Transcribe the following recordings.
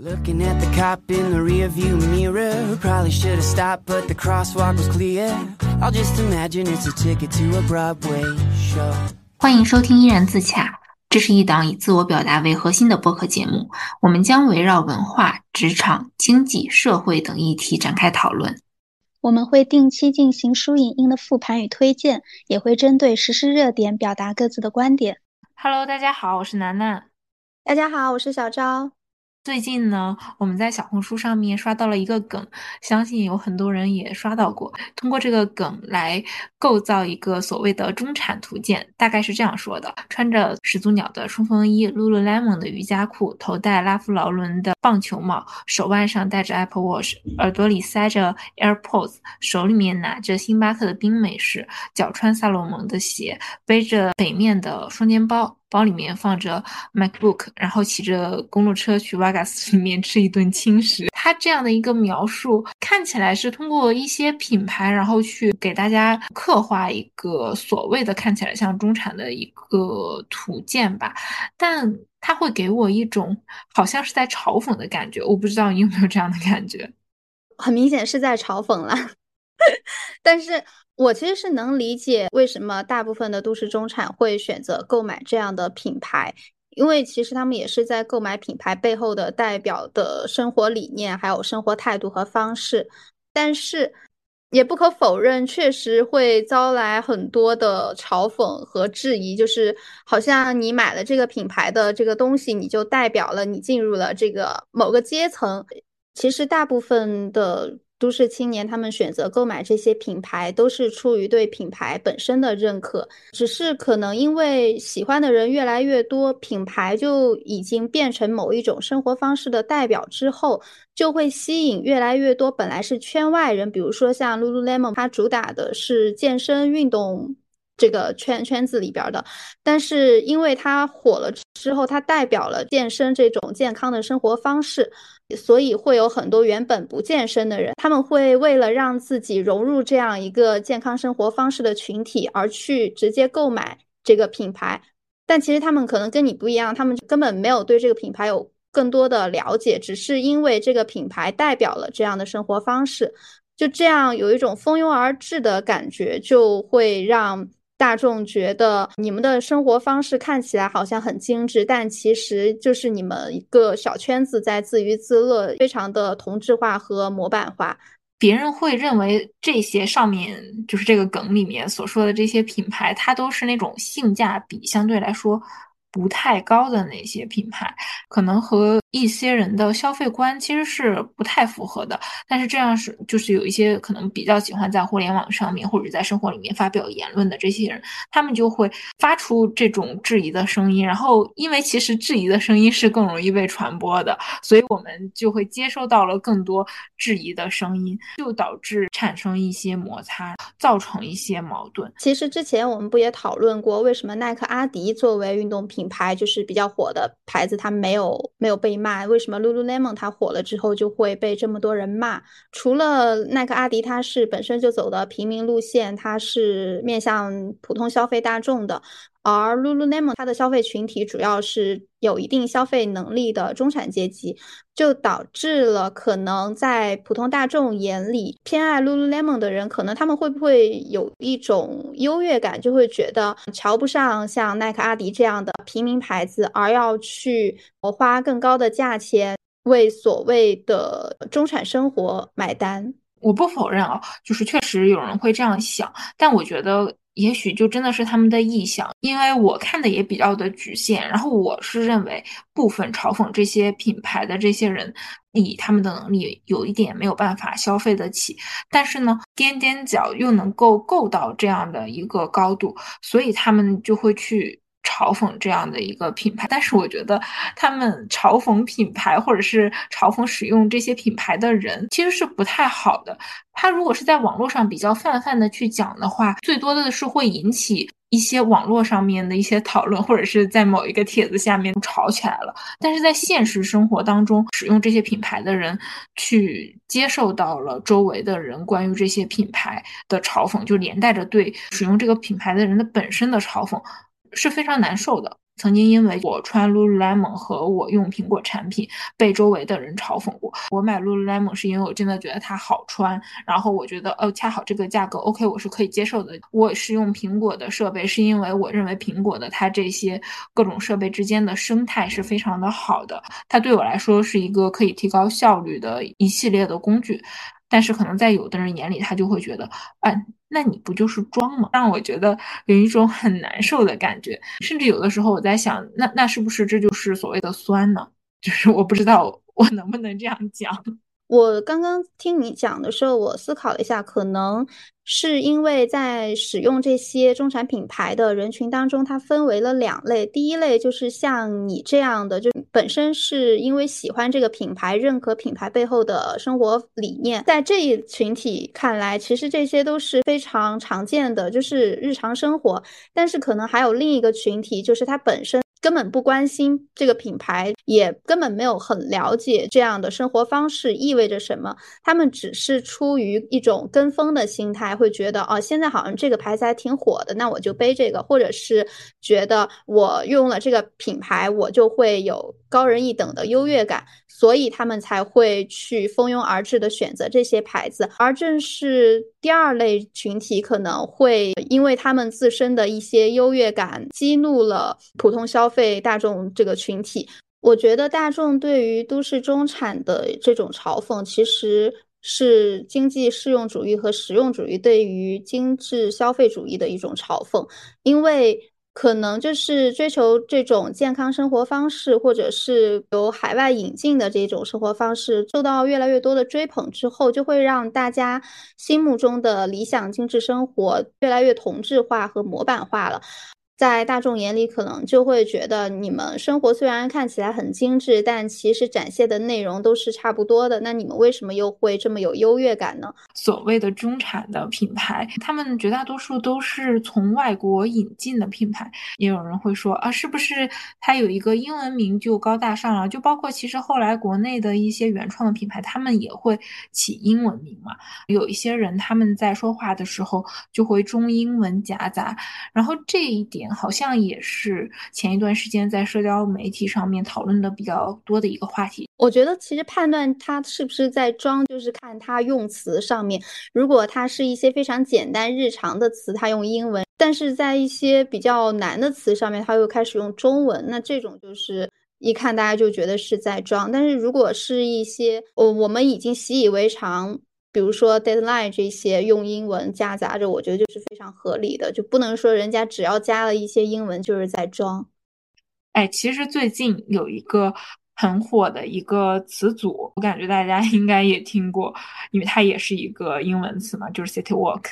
Looking at the cop in the rearview mirror. Probably should have stopped, but the crosswalk was clear. I'll just imagine it's a ticket to a Broadway show. 欢迎收听依然自洽，这是一档以自我表达为核心的播客节目。我们将围绕文化、职场、经济、社会等议题展开讨论。我们会定期进行书影音的复盘与推荐，也会针对时事热点表达各自的观点。Hello，大家好，我是楠楠。大家好，我是小昭。最近呢，我们在小红书上面刷到了一个梗，相信有很多人也刷到过。通过这个梗来构造一个所谓的中产图鉴，大概是这样说的：穿着始祖鸟的冲锋衣、Lululemon 的瑜伽裤，头戴拉夫劳伦的棒球帽，手腕上戴着 Apple Watch，耳朵里塞着 AirPods，手里面拿着星巴克的冰美式，脚穿萨洛蒙的鞋，背着北面的双肩包。包里面放着 MacBook，然后骑着公路车去 Vegas 里面吃一顿轻食。他这样的一个描述，看起来是通过一些品牌，然后去给大家刻画一个所谓的看起来像中产的一个图鉴吧。但他会给我一种好像是在嘲讽的感觉，我不知道你有没有这样的感觉？很明显是在嘲讽啦，但是。我其实是能理解为什么大部分的都市中产会选择购买这样的品牌，因为其实他们也是在购买品牌背后的代表的生活理念，还有生活态度和方式。但是也不可否认，确实会招来很多的嘲讽和质疑，就是好像你买了这个品牌的这个东西，你就代表了你进入了这个某个阶层。其实大部分的。都市青年他们选择购买这些品牌，都是出于对品牌本身的认可。只是可能因为喜欢的人越来越多，品牌就已经变成某一种生活方式的代表之后，就会吸引越来越多本来是圈外人，比如说像 Lululemon，它主打的是健身运动这个圈圈子里边的，但是因为它火了之后，它代表了健身这种健康的生活方式。所以会有很多原本不健身的人，他们会为了让自己融入这样一个健康生活方式的群体，而去直接购买这个品牌。但其实他们可能跟你不一样，他们根本没有对这个品牌有更多的了解，只是因为这个品牌代表了这样的生活方式，就这样有一种蜂拥而至的感觉，就会让。大众觉得你们的生活方式看起来好像很精致，但其实就是你们一个小圈子在自娱自乐，非常的同质化和模板化。别人会认为这些上面就是这个梗里面所说的这些品牌，它都是那种性价比相对来说不太高的那些品牌，可能和。一些人的消费观其实是不太符合的，但是这样是就是有一些可能比较喜欢在互联网上面或者在生活里面发表言论的这些人，他们就会发出这种质疑的声音。然后，因为其实质疑的声音是更容易被传播的，所以我们就会接收到了更多质疑的声音，就导致产生一些摩擦，造成一些矛盾。其实之前我们不也讨论过，为什么耐克、阿迪作为运动品牌就是比较火的牌子，它没有没有被。骂为什么 Lululemon 它火了之后就会被这么多人骂？除了耐克、阿迪，它是本身就走的平民路线，它是面向普通消费大众的。而 Lululemon 它的消费群体主要是有一定消费能力的中产阶级，就导致了可能在普通大众眼里偏爱 Lululemon 的人，可能他们会不会有一种优越感，就会觉得瞧不上像耐克、阿迪这样的平民牌子，而要去我花更高的价钱为所谓的中产生活买单。我不否认啊，就是确实有人会这样想，但我觉得。也许就真的是他们的臆想，因为我看的也比较的局限。然后我是认为，部分嘲讽这些品牌的这些人，以他们的能力有一点没有办法消费得起，但是呢，踮踮脚又能够够到这样的一个高度，所以他们就会去。嘲讽这样的一个品牌，但是我觉得他们嘲讽品牌或者是嘲讽使用这些品牌的人，其实是不太好的。他如果是在网络上比较泛泛的去讲的话，最多的是会引起一些网络上面的一些讨论，或者是在某一个帖子下面吵起来了。但是在现实生活当中，使用这些品牌的人去接受到了周围的人关于这些品牌的嘲讽，就连带着对使用这个品牌的人的本身的嘲讽。是非常难受的。曾经因为我穿 Lululemon 和我用苹果产品被周围的人嘲讽过。我买 Lululemon 是因为我真的觉得它好穿，然后我觉得哦，恰好这个价格 OK，我是可以接受的。我是用苹果的设备，是因为我认为苹果的它这些各种设备之间的生态是非常的好的，它对我来说是一个可以提高效率的一系列的工具。但是可能在有的人眼里，他就会觉得，哎，那你不就是装吗？让我觉得有一种很难受的感觉。甚至有的时候我在想，那那是不是这就是所谓的酸呢？就是我不知道我能不能这样讲。我刚刚听你讲的时候，我思考了一下，可能是因为在使用这些中产品牌的人群当中，它分为了两类。第一类就是像你这样的，就本身是因为喜欢这个品牌，认可品牌背后的生活理念，在这一群体看来，其实这些都是非常常见的，就是日常生活。但是可能还有另一个群体，就是它本身。根本不关心这个品牌，也根本没有很了解这样的生活方式意味着什么。他们只是出于一种跟风的心态，会觉得哦，现在好像这个牌子还挺火的，那我就背这个，或者是觉得我用了这个品牌，我就会有高人一等的优越感，所以他们才会去蜂拥而至的选择这些牌子。而正是第二类群体，可能会因为他们自身的一些优越感，激怒了普通消。费大众这个群体，我觉得大众对于都市中产的这种嘲讽，其实是经济适用主义和实用主义对于精致消费主义的一种嘲讽。因为可能就是追求这种健康生活方式，或者是由海外引进的这种生活方式，受到越来越多的追捧之后，就会让大家心目中的理想精致生活越来越同质化和模板化了。在大众眼里，可能就会觉得你们生活虽然看起来很精致，但其实展现的内容都是差不多的。那你们为什么又会这么有优越感呢？所谓的中产的品牌，他们绝大多数都是从外国引进的品牌。也有人会说啊，是不是它有一个英文名就高大上了？就包括其实后来国内的一些原创的品牌，他们也会起英文名嘛。有一些人他们在说话的时候就会中英文夹杂，然后这一点。好像也是前一段时间在社交媒体上面讨论的比较多的一个话题。我觉得其实判断他是不是在装，就是看他用词上面。如果他是一些非常简单日常的词，他用英文；但是在一些比较难的词上面，他又开始用中文，那这种就是一看大家就觉得是在装。但是如果是一些我我们已经习以为常。比如说 deadline 这些用英文夹杂着，我觉得就是非常合理的，就不能说人家只要加了一些英文就是在装。哎，其实最近有一个很火的一个词组，我感觉大家应该也听过，因为它也是一个英文词嘛，就是 city walk。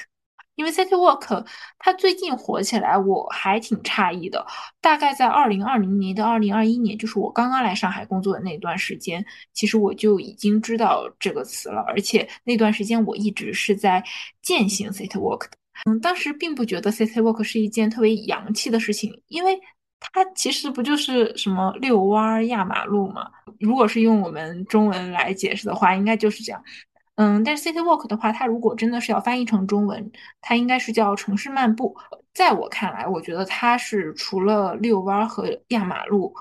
因为 City Walk 它最近火起来，我还挺诧异的。大概在二零二零年到二零二一年，就是我刚刚来上海工作的那段时间，其实我就已经知道这个词了。而且那段时间我一直是在践行 City Walk 的。嗯，当时并不觉得 City Walk 是一件特别洋气的事情，因为它其实不就是什么遛弯儿、压马路嘛？如果是用我们中文来解释的话，应该就是这样。嗯，但是 city walk 的话，它如果真的是要翻译成中文，它应该是叫城市漫步。在我看来，我觉得它是除了遛弯和压马路、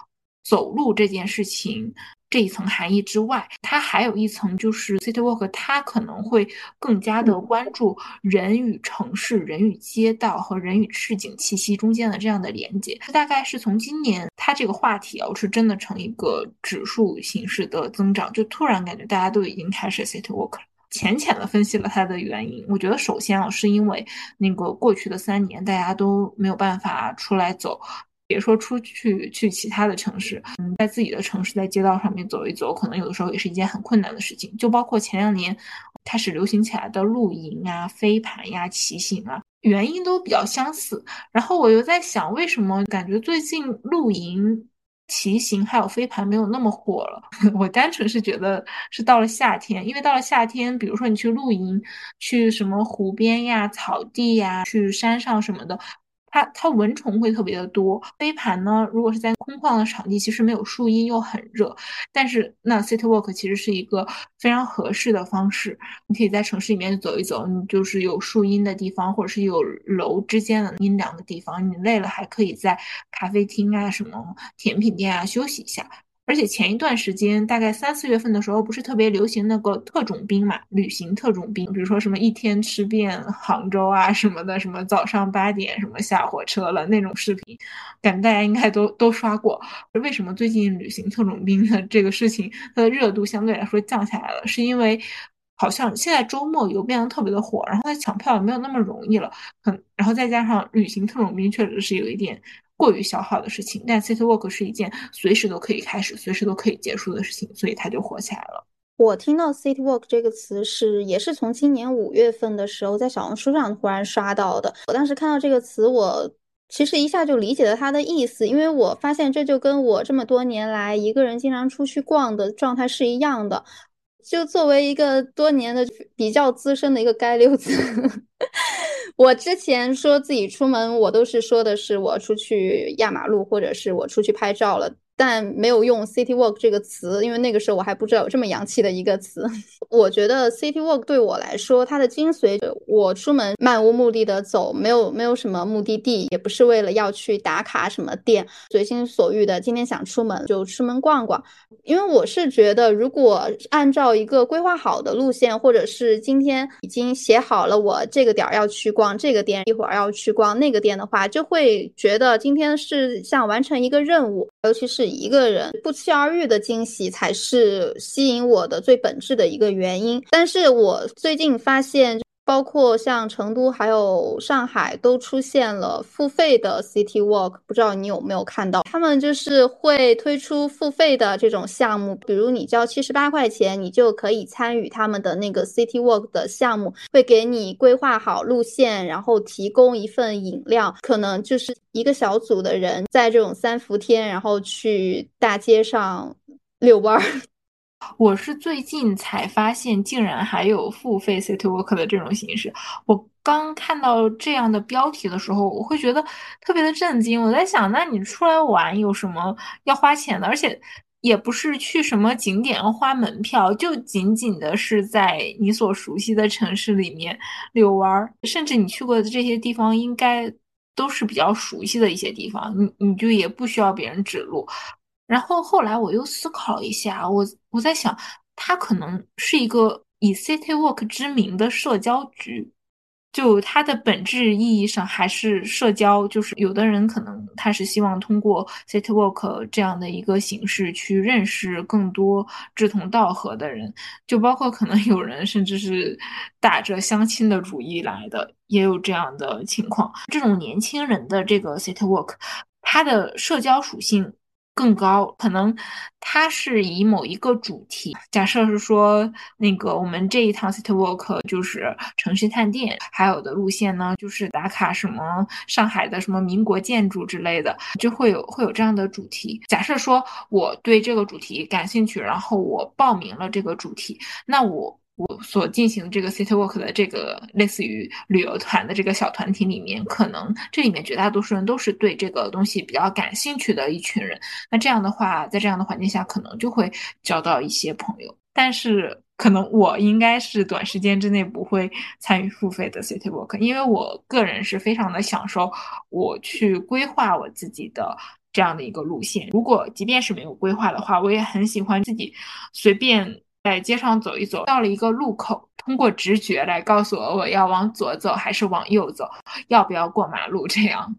走路这件事情这一层含义之外，它还有一层就是 city walk，它可能会更加的关注人与城市、人与街道和人与市井气息中间的这样的连接。它大概是从今年，它这个话题啊是真的成一个指数形式的增长，就突然感觉大家都已经开始 city walk 了。浅浅的分析了它的原因，我觉得首先啊，是因为那个过去的三年大家都没有办法出来走，别说出去去其他的城市，嗯，在自己的城市在街道上面走一走，可能有的时候也是一件很困难的事情。就包括前两年开始流行起来的露营啊、飞盘呀、骑行啊，原因都比较相似。然后我又在想，为什么感觉最近露营？骑行还有飞盘没有那么火了，我单纯是觉得是到了夏天，因为到了夏天，比如说你去露营，去什么湖边呀、草地呀、去山上什么的，它它蚊虫会特别的多。飞盘呢，如果是在空旷的场地，其实没有树荫又很热，但是那 City Walk 其实是一个非常合适的方式。你可以在城市里面走一走，你就是有树荫的地方，或者是有楼之间的阴凉的地方。你累了还可以在咖啡厅啊、什么甜品店啊休息一下。而且前一段时间，大概三四月份的时候，不是特别流行那个特种兵嘛，旅行特种兵，比如说什么一天吃遍杭州啊什么的，什么早上八点什么下火车了那种视频，感觉大家应该都都刷过。为什么最近旅行特种兵的这个事情它的热度相对来说降下来了？是因为好像现在周末游变得特别的火，然后它抢票也没有那么容易了，很，然后再加上旅行特种兵确实是有一点。过于消耗的事情，但 City Walk 是一件随时都可以开始、随时都可以结束的事情，所以它就火起来了。我听到 City Walk 这个词是，也是从今年五月份的时候，在小红书上突然刷到的。我当时看到这个词，我其实一下就理解了它的意思，因为我发现这就跟我这么多年来一个人经常出去逛的状态是一样的。就作为一个多年的比较资深的一个街溜子。我之前说自己出门，我都是说的是我出去压马路，或者是我出去拍照了。但没有用 city walk 这个词，因为那个时候我还不知道有这么洋气的一个词。我觉得 city walk 对我来说，它的精髓，我出门漫无目的的走，没有没有什么目的地，也不是为了要去打卡什么店，随心所欲的，今天想出门就出门逛逛。因为我是觉得，如果按照一个规划好的路线，或者是今天已经写好了我这个点儿要去逛这个店，一会儿要去逛那个店的话，就会觉得今天是像完成一个任务，尤其是。一个人不期而遇的惊喜才是吸引我的最本质的一个原因。但是我最近发现。包括像成都还有上海都出现了付费的 City Walk，不知道你有没有看到？他们就是会推出付费的这种项目，比如你交七十八块钱，你就可以参与他们的那个 City Walk 的项目，会给你规划好路线，然后提供一份饮料，可能就是一个小组的人在这种三伏天，然后去大街上遛弯儿。我是最近才发现，竟然还有付费 City Walk 的这种形式。我刚看到这样的标题的时候，我会觉得特别的震惊。我在想，那你出来玩有什么要花钱的？而且也不是去什么景点要花门票，就仅仅的是在你所熟悉的城市里面遛弯儿，甚至你去过的这些地方，应该都是比较熟悉的一些地方，你你就也不需要别人指路。然后后来我又思考一下，我我在想，它可能是一个以 City Walk 知名的社交局，就它的本质意义上还是社交。就是有的人可能他是希望通过 City Walk 这样的一个形式去认识更多志同道合的人，就包括可能有人甚至是打着相亲的主意来的，也有这样的情况。这种年轻人的这个 City Walk，它的社交属性。更高，可能它是以某一个主题，假设是说那个我们这一趟 city walk 就是城市探店，还有的路线呢就是打卡什么上海的什么民国建筑之类的，就会有会有这样的主题。假设说我对这个主题感兴趣，然后我报名了这个主题，那我。我所进行这个 city walk 的这个类似于旅游团的这个小团体里面，可能这里面绝大多数人都是对这个东西比较感兴趣的一群人。那这样的话，在这样的环境下，可能就会交到一些朋友。但是，可能我应该是短时间之内不会参与付费的 city walk，因为我个人是非常的享受我去规划我自己的这样的一个路线。如果即便是没有规划的话，我也很喜欢自己随便。在街上走一走，到了一个路口，通过直觉来告诉我我要往左走还是往右走，要不要过马路。这样，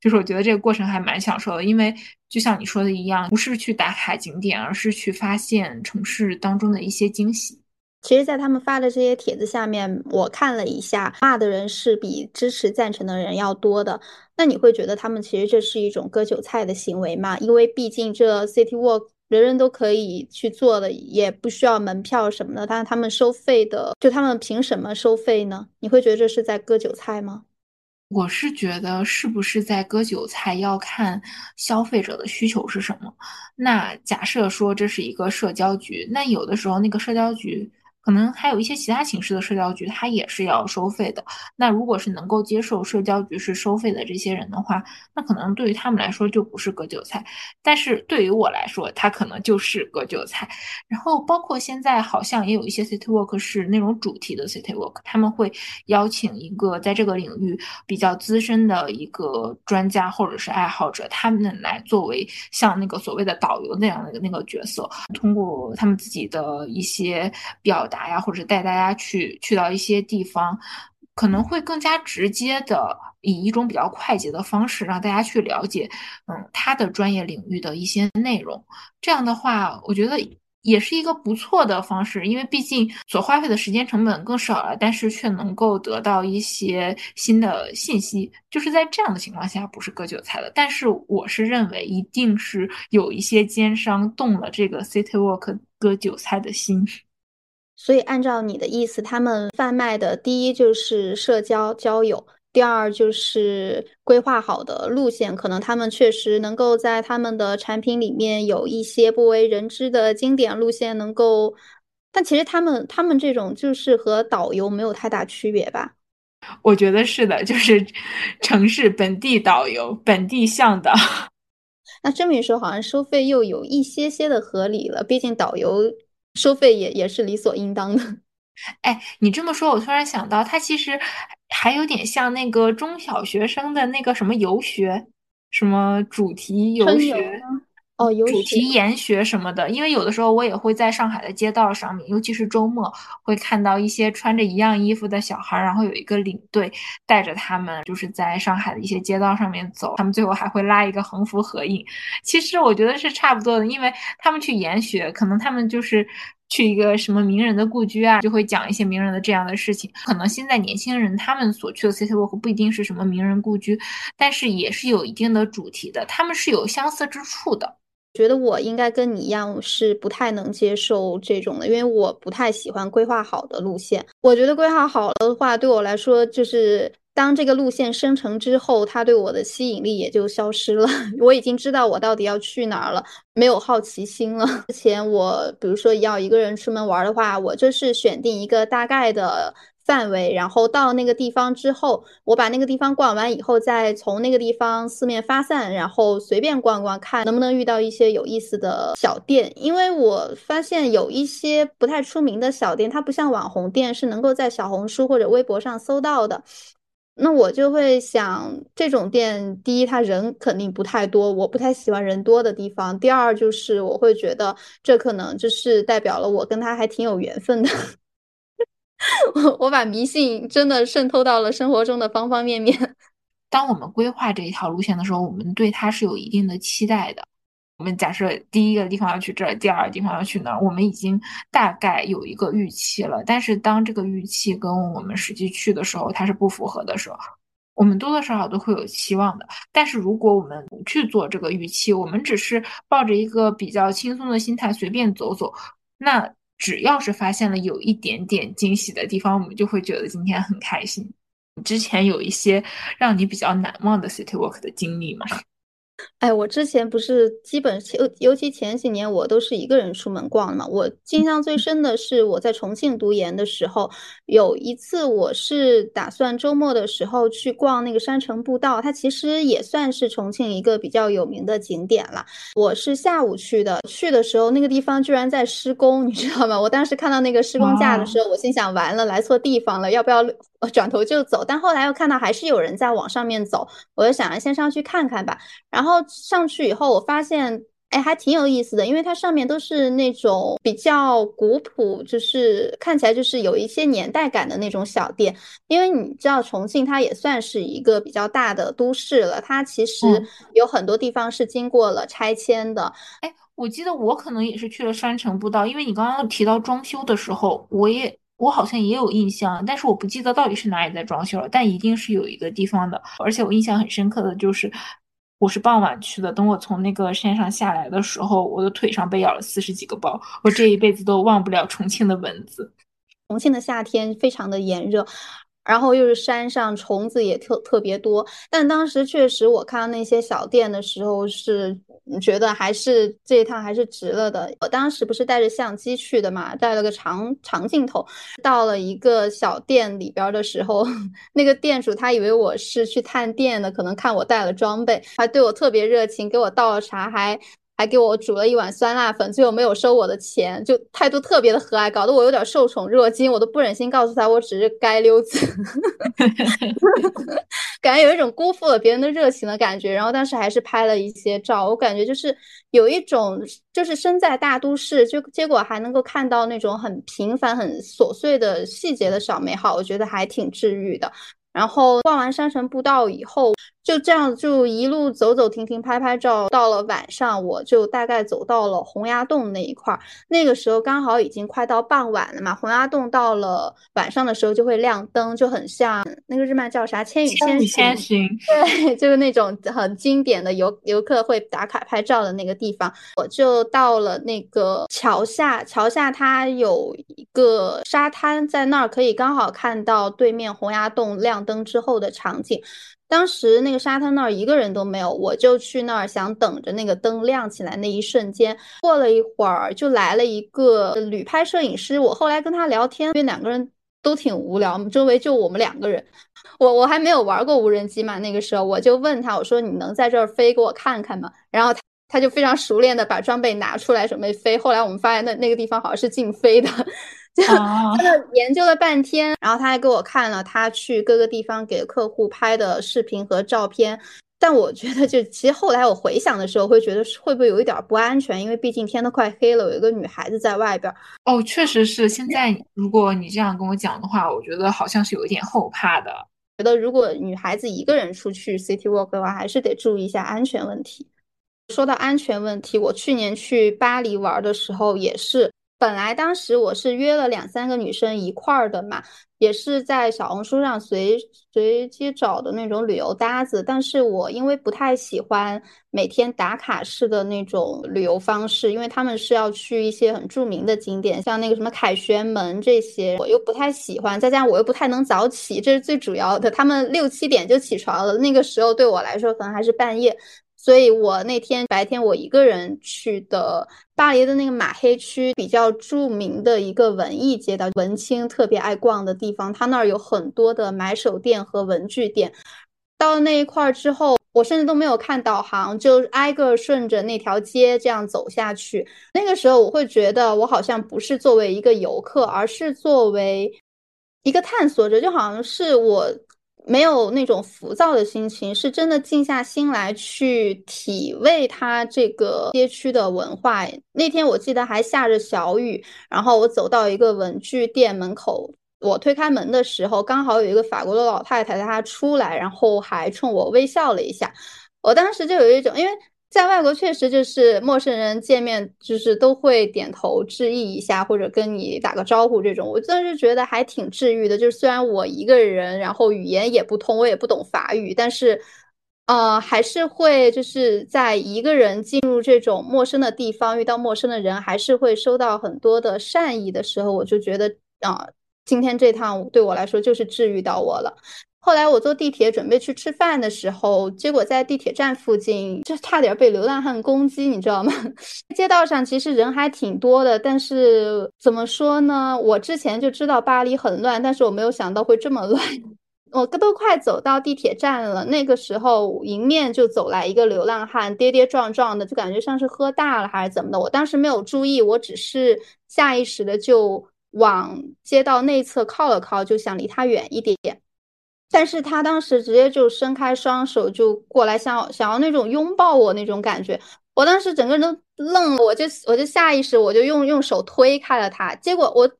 就是我觉得这个过程还蛮享受的，因为就像你说的一样，不是去打卡景点，而是去发现城市当中的一些惊喜。其实，在他们发的这些帖子下面，我看了一下，骂的人是比支持赞成的人要多的。那你会觉得他们其实这是一种割韭菜的行为吗？因为毕竟这 City Walk。人人都可以去做的，也不需要门票什么的。但是他们收费的，就他们凭什么收费呢？你会觉得这是在割韭菜吗？我是觉得是不是在割韭菜，要看消费者的需求是什么。那假设说这是一个社交局，那有的时候那个社交局可能还有一些其他形式的社交局，它也是要收费的。那如果是能够接受社交局是收费的这些人的话，那可能对于他们来说就不是割韭菜，但是对于我来说，他可能就是割韭菜。然后包括现在好像也有一些 city walk 是那种主题的 city walk，他们会邀请一个在这个领域比较资深的一个专家或者是爱好者，他们来作为像那个所谓的导游那样的那个角色，通过他们自己的一些表。达呀，或者带大家去去到一些地方，可能会更加直接的以一种比较快捷的方式让大家去了解，嗯，他的专业领域的一些内容。这样的话，我觉得也是一个不错的方式，因为毕竟所花费的时间成本更少了，但是却能够得到一些新的信息。就是在这样的情况下，不是割韭菜的。但是我是认为，一定是有一些奸商动了这个 City Walk 割韭菜的心。所以，按照你的意思，他们贩卖的第一就是社交交友，第二就是规划好的路线。可能他们确实能够在他们的产品里面有一些不为人知的经典路线，能够。但其实他们他们这种就是和导游没有太大区别吧？我觉得是的，就是城市本地导游，本地向导。那这么一说，好像收费又有一些些的合理了。毕竟导游。收费也也是理所应当的。哎，你这么说，我突然想到，它其实还有点像那个中小学生的那个什么游学，什么主题游学。哦，主题研学什么的，因为有的时候我也会在上海的街道上面，尤其是周末，会看到一些穿着一样衣服的小孩，然后有一个领队带着他们，就是在上海的一些街道上面走，他们最后还会拉一个横幅合影。其实我觉得是差不多的，因为他们去研学，可能他们就是去一个什么名人的故居啊，就会讲一些名人的这样的事情。可能现在年轻人他们所去的 city walk 不一定是什么名人故居，但是也是有一定的主题的，他们是有相似之处的。觉得我应该跟你一样是不太能接受这种的，因为我不太喜欢规划好的路线。我觉得规划好了的话，对我来说就是当这个路线生成之后，它对我的吸引力也就消失了。我已经知道我到底要去哪儿了，没有好奇心了。之前我比如说要一个人出门玩的话，我就是选定一个大概的。范围，然后到那个地方之后，我把那个地方逛完以后，再从那个地方四面发散，然后随便逛逛，看能不能遇到一些有意思的小店。因为我发现有一些不太出名的小店，它不像网红店，是能够在小红书或者微博上搜到的。那我就会想，这种店，第一，他人肯定不太多，我不太喜欢人多的地方；第二，就是我会觉得这可能就是代表了我跟他还挺有缘分的。我我把迷信真的渗透到了生活中的方方面面。当我们规划这一条路线的时候，我们对它是有一定的期待的。我们假设第一个地方要去这儿，第二个地方要去那儿，我们已经大概有一个预期了。但是当这个预期跟我们实际去的时候，它是不符合的时候，我们多多少少都会有期望的。但是如果我们不去做这个预期，我们只是抱着一个比较轻松的心态随便走走，那。只要是发现了有一点点惊喜的地方，我们就会觉得今天很开心。之前有一些让你比较难忘的 city walk 的经历吗？哎，我之前不是基本尤尤其前几年我都是一个人出门逛的嘛。我印象最深的是我在重庆读研的时候，有一次我是打算周末的时候去逛那个山城步道，它其实也算是重庆一个比较有名的景点了。我是下午去的，去的时候那个地方居然在施工，你知道吗？我当时看到那个施工架的时候，我心想完了，来错地方了，要不要转头就走？但后来又看到还是有人在往上面走，我就想着先上去看看吧，然后。然后上去以后，我发现，哎，还挺有意思的，因为它上面都是那种比较古朴，就是看起来就是有一些年代感的那种小店。因为你知道，重庆它也算是一个比较大的都市了，它其实有很多地方是经过了拆迁的。哎，我记得我可能也是去了山城步道，因为你刚刚提到装修的时候，我也我好像也有印象，但是我不记得到底是哪里在装修了，但一定是有一个地方的，而且我印象很深刻的就是。我是傍晚去的，等我从那个山上下来的时候，我的腿上被咬了四十几个包，我这一辈子都忘不了重庆的蚊子。重庆的夏天非常的炎热，然后又是山上，虫子也特特别多。但当时确实，我看到那些小店的时候，是觉得还是这一趟还是值了的。我当时不是带着相机去的嘛，带了个长长镜头。到了一个小店里边的时候，那个店主他以为我是去探店的，可能看我带了装备，还对我特别热情，给我倒了茶，还。还给我煮了一碗酸辣粉，最后没有收我的钱，就态度特别的和蔼，搞得我有点受宠若惊，我都不忍心告诉他我只是街溜子，感觉有一种辜负了别人的热情的感觉。然后当时还是拍了一些照，我感觉就是有一种就是身在大都市，就结果还能够看到那种很平凡、很琐碎的细节的小美好，我觉得还挺治愈的。然后逛完山城步道以后。就这样，就一路走走停停，拍拍照。到了晚上，我就大概走到了洪崖洞那一块儿。那个时候刚好已经快到傍晚了嘛。洪崖洞到了晚上的时候就会亮灯，就很像那个日漫叫啥《千与千寻》。对，就是那种很经典的游游客会打卡拍照的那个地方。我就到了那个桥下，桥下它有一个沙滩，在那儿可以刚好看到对面洪崖洞亮灯之后的场景。当时那个沙滩那儿一个人都没有，我就去那儿想等着那个灯亮起来那一瞬间。过了一会儿，就来了一个旅拍摄影师。我后来跟他聊天，因为两个人都挺无聊，周围就我们两个人。我我还没有玩过无人机嘛，那个时候我就问他，我说你能在这儿飞给我看看吗？然后他他就非常熟练的把装备拿出来准备飞。后来我们发现那那个地方好像是禁飞的。就他就研究了半天，然后他还给我看了他去各个地方给客户拍的视频和照片。但我觉得，就其实后来我回想的时候，会觉得会不会有一点不安全？因为毕竟天都快黑了，有一个女孩子在外边。哦，确实是。现在如果你这样跟我讲的话，我觉得好像是有一点后怕的。觉得如果女孩子一个人出去 city walk 的话，还是得注意一下安全问题。说到安全问题，我去年去巴黎玩的时候也是。本来当时我是约了两三个女生一块儿的嘛，也是在小红书上随随机找的那种旅游搭子。但是我因为不太喜欢每天打卡式的那种旅游方式，因为他们是要去一些很著名的景点，像那个什么凯旋门这些，我又不太喜欢。再加上我又不太能早起，这是最主要的。他们六七点就起床了，那个时候对我来说可能还是半夜。所以我那天白天我一个人去的巴黎的那个马黑区，比较著名的一个文艺街道，文青特别爱逛的地方。他那儿有很多的买手店和文具店。到了那一块儿之后，我甚至都没有看导航，就挨个顺着那条街这样走下去。那个时候我会觉得，我好像不是作为一个游客，而是作为一个探索者，就好像是我。没有那种浮躁的心情，是真的静下心来去体味它这个街区的文化。那天我记得还下着小雨，然后我走到一个文具店门口，我推开门的时候，刚好有一个法国的老太太她出来，然后还冲我微笑了一下。我当时就有一种，因为。在外国确实就是陌生人见面就是都会点头致意一下或者跟你打个招呼这种，我真是觉得还挺治愈的。就是虽然我一个人，然后语言也不通，我也不懂法语，但是，呃，还是会就是在一个人进入这种陌生的地方，遇到陌生的人，还是会收到很多的善意的时候，我就觉得啊，今天这趟对我来说就是治愈到我了。后来我坐地铁准备去吃饭的时候，结果在地铁站附近就差点被流浪汉攻击，你知道吗？街道上其实人还挺多的，但是怎么说呢？我之前就知道巴黎很乱，但是我没有想到会这么乱。我都快走到地铁站了，那个时候迎面就走来一个流浪汉，跌跌撞撞的，就感觉像是喝大了还是怎么的。我当时没有注意，我只是下意识的就往街道内侧靠了靠，就想离他远一点。但是他当时直接就伸开双手就过来，想想要那种拥抱我那种感觉，我当时整个人都愣了，我就我就下意识我就用用手推开了他，结果我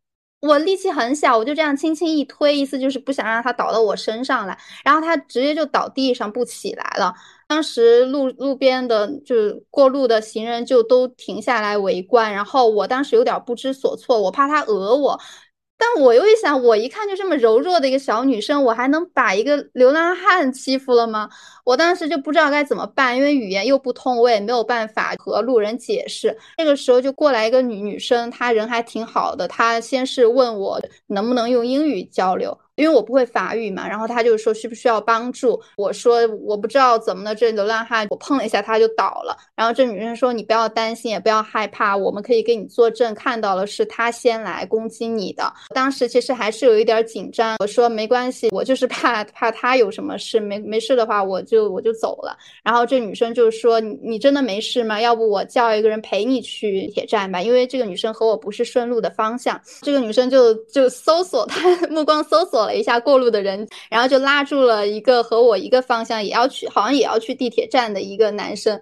我力气很小，我就这样轻轻一推，意思就是不想让他倒到我身上来，然后他直接就倒地上不起来了。当时路路边的就过路的行人就都停下来围观，然后我当时有点不知所措，我怕他讹我。但我又一想，我一看就这么柔弱的一个小女生，我还能把一个流浪汉欺负了吗？我当时就不知道该怎么办，因为语言又不通，我也没有办法和路人解释。这个时候就过来一个女女生，她人还挺好的，她先是问我能不能用英语交流，因为我不会法语嘛，然后他就说需不需要帮助？我说我不知道怎么了，这流浪汉我碰了一下他就倒了。然后这女生说你不要担心，也不要害怕，我们可以给你作证，看到了是他先来攻击你的。当时其实还是有一点紧张，我说没关系，我就是怕怕他有什么事，没没事的话我就我就走了。然后这女生就说你你真的没事吗？要不我叫一个人陪你去铁站吧，因为这个女生和我不是顺路的方向。这个女生就就搜索，她 目光搜索。了一下过路的人，然后就拉住了一个和我一个方向，也要去，好像也要去地铁站的一个男生。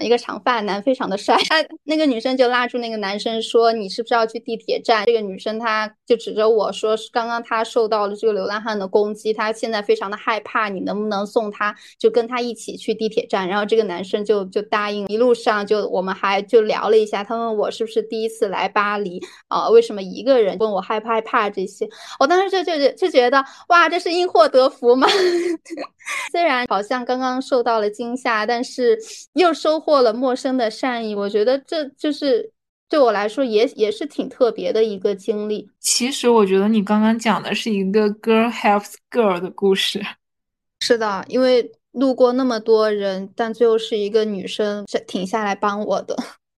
一个长发男非常的帅，他那个女生就拉住那个男生说：“你是不是要去地铁站？”这个女生她就指着我说：“是刚刚她受到了这个流浪汉的攻击，她现在非常的害怕，你能不能送她就跟她一起去地铁站？”然后这个男生就就答应。一路上就我们还就聊了一下，他问我是不是第一次来巴黎啊？为什么一个人？问我害不害怕这些？我当时就就就觉得哇，这是因祸得福吗？虽然好像刚刚受到了惊吓，但是又收获。了陌生的善意，我觉得这就是对我来说也也是挺特别的一个经历。其实我觉得你刚刚讲的是一个 girl helps girl 的故事。是的，因为路过那么多人，但最后是一个女生停下来帮我的。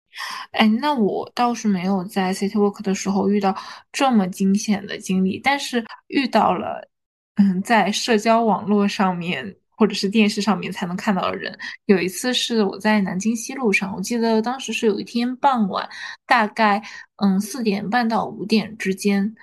哎，那我倒是没有在 city walk 的时候遇到这么惊险的经历，但是遇到了，嗯，在社交网络上面。或者是电视上面才能看到的人。有一次是我在南京西路上，我记得当时是有一天傍晚，大概嗯四点半到五点之间，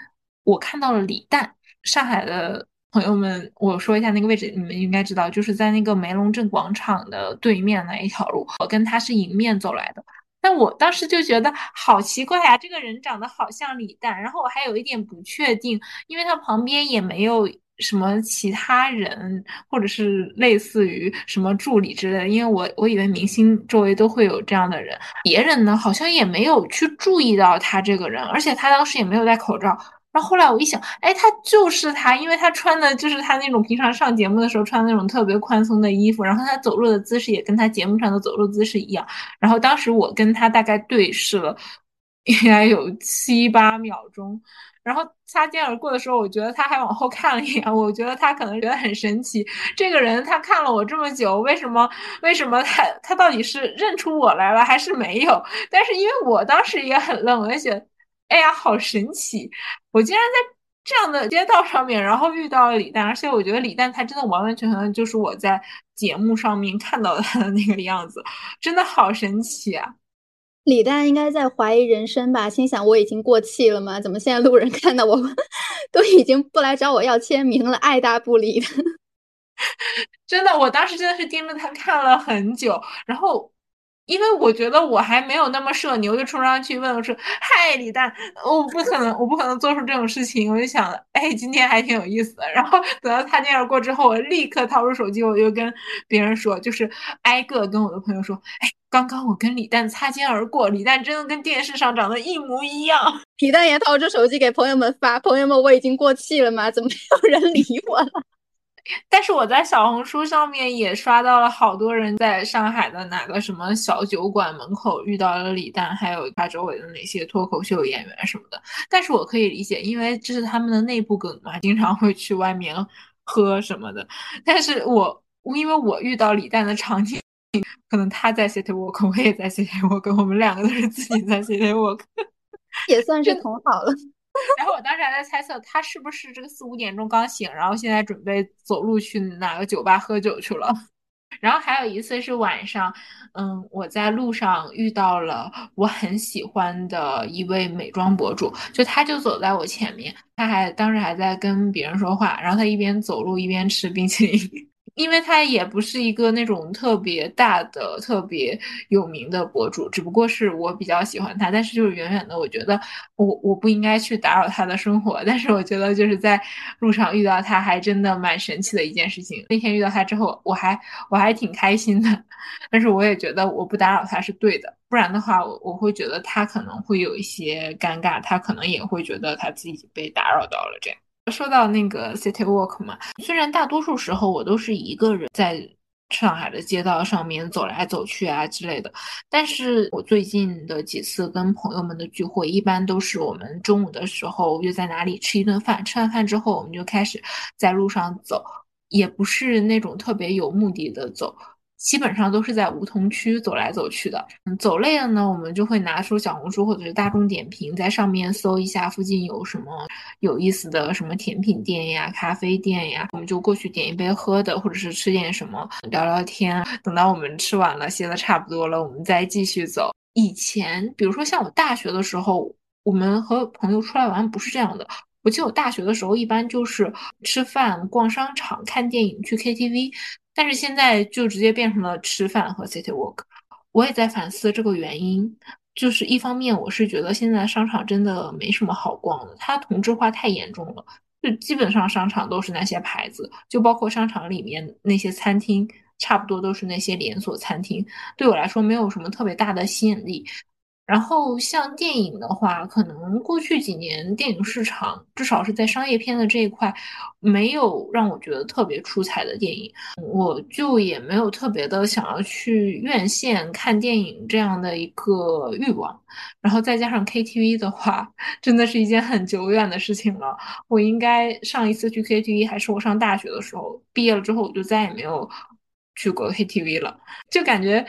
我看到了李诞。上海的朋友们，我说一下那个位置，你们应该知道，就是在那个梅龙镇广场的对面那一条路。我跟他是迎面走来的，但我当时就觉得好奇怪呀，这个人长得好像李诞，然后我还有一点不确定，因为他旁边也没有。什么其他人，或者是类似于什么助理之类的，因为我我以为明星周围都会有这样的人，别人呢好像也没有去注意到他这个人，而且他当时也没有戴口罩。然后后来我一想，哎，他就是他，因为他穿的就是他那种平常上节目的时候穿的那种特别宽松的衣服，然后他走路的姿势也跟他节目上的走路姿势一样。然后当时我跟他大概对视了，应该有七八秒钟。然后擦肩而过的时候，我觉得他还往后看了一眼，我觉得他可能觉得很神奇。这个人他看了我这么久，为什么？为什么他他到底是认出我来了还是没有？但是因为我当时也很愣，我就觉得，哎呀，好神奇！我竟然在这样的街道上面，然后遇到了李诞，而且我觉得李诞他真的完完全全就是我在节目上面看到他的那个样子，真的好神奇啊！李诞应该在怀疑人生吧，心想我已经过气了吗？怎么现在路人看到我 都已经不来找我要签名了，爱答不理的。真的，我当时真的是盯着他看了很久，然后。因为我觉得我还没有那么社牛，就冲上去问我说：“嗨，李诞，我不可能，我不可能做出这种事情。”我就想，哎，今天还挺有意思的。然后等到擦肩而过之后，我立刻掏出手机，我就跟别人说，就是挨个跟我的朋友说：“哎，刚刚我跟李诞擦肩而过，李诞真的跟电视上长得一模一样。”皮蛋也掏出手机给朋友们发：“朋友们，我已经过气了吗？怎么没有人理我了？” 但是我在小红书上面也刷到了好多人在上海的哪个什么小酒馆门口遇到了李诞，还有他周围的那些脱口秀演员什么的。但是我可以理解，因为这是他们的内部梗嘛，经常会去外面喝什么的。但是我因为我遇到李诞的场景，可能他在 City Walk，我也在 City Walk，我们两个都是自己在 City Walk，也算是同好了。然后我当时还在猜测他是不是这个四五点钟刚醒，然后现在准备走路去哪个酒吧喝酒去了。然后还有一次是晚上，嗯，我在路上遇到了我很喜欢的一位美妆博主，就他就走在我前面，他还当时还在跟别人说话，然后他一边走路一边吃冰淇淋。因为他也不是一个那种特别大的、特别有名的博主，只不过是我比较喜欢他。但是就是远远的，我觉得我我不应该去打扰他的生活。但是我觉得就是在路上遇到他，还真的蛮神奇的一件事情。那天遇到他之后，我还我还挺开心的。但是我也觉得我不打扰他是对的，不然的话，我我会觉得他可能会有一些尴尬，他可能也会觉得他自己被打扰到了这样。说到那个 city walk 嘛，虽然大多数时候我都是一个人在上海的街道上面走来走去啊之类的。但是我最近的几次跟朋友们的聚会，一般都是我们中午的时候就在哪里吃一顿饭，吃完饭之后我们就开始在路上走，也不是那种特别有目的的走。基本上都是在梧桐区走来走去的。嗯，走累了呢，我们就会拿出小红书或者是大众点评，在上面搜一下附近有什么有意思的什么甜品店呀、咖啡店呀，我们就过去点一杯喝的，或者是吃点什么，聊聊天。等到我们吃完了，歇的差不多了，我们再继续走。以前，比如说像我大学的时候，我们和朋友出来玩不是这样的。我记得我大学的时候，一般就是吃饭、逛商场、看电影、去 KTV。但是现在就直接变成了吃饭和 city walk，我也在反思这个原因。就是一方面，我是觉得现在商场真的没什么好逛的，它同质化太严重了，就基本上商场都是那些牌子，就包括商场里面那些餐厅，差不多都是那些连锁餐厅，对我来说没有什么特别大的吸引力。然后像电影的话，可能过去几年电影市场至少是在商业片的这一块，没有让我觉得特别出彩的电影，我就也没有特别的想要去院线看电影这样的一个欲望。然后再加上 KTV 的话，真的是一件很久远的事情了。我应该上一次去 KTV 还是我上大学的时候，毕业了之后我就再也没有去过 KTV 了，就感觉，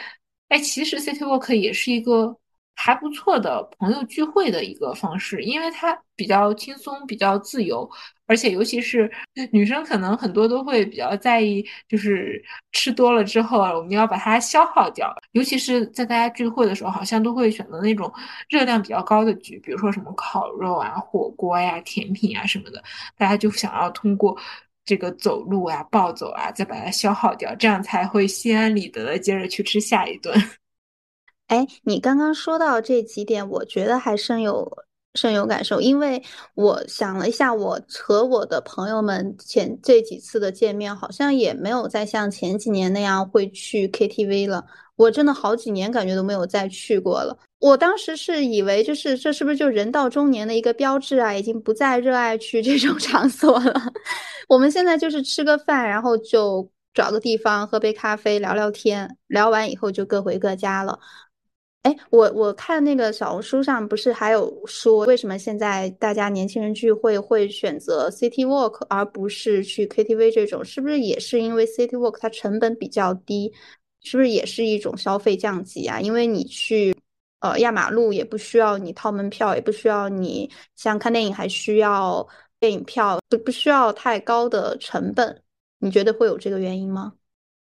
哎，其实 City Walk 也是一个。还不错的朋友聚会的一个方式，因为它比较轻松、比较自由，而且尤其是女生，可能很多都会比较在意，就是吃多了之后啊，我们要把它消耗掉。尤其是在大家聚会的时候，好像都会选择那种热量比较高的局，比如说什么烤肉啊、火锅呀、甜品啊什么的，大家就想要通过这个走路啊、暴走啊，再把它消耗掉，这样才会心安理得的接着去吃下一顿。哎，你刚刚说到这几点，我觉得还深有深有感受。因为我想了一下，我和我的朋友们前这几次的见面，好像也没有再像前几年那样会去 KTV 了。我真的好几年感觉都没有再去过了。我当时是以为，就是这是不是就人到中年的一个标志啊？已经不再热爱去这种 场所了。我们现在就是吃个饭，然后就找个地方喝杯咖啡，聊聊天，聊完以后就各回各家了。哎，我我看那个小红书上不是还有说，为什么现在大家年轻人聚会会选择 City Walk 而不是去 KTV 这种？是不是也是因为 City Walk 它成本比较低？是不是也是一种消费降级啊？因为你去呃压马路也不需要你掏门票，也不需要你像看电影还需要电影票，不不需要太高的成本。你觉得会有这个原因吗？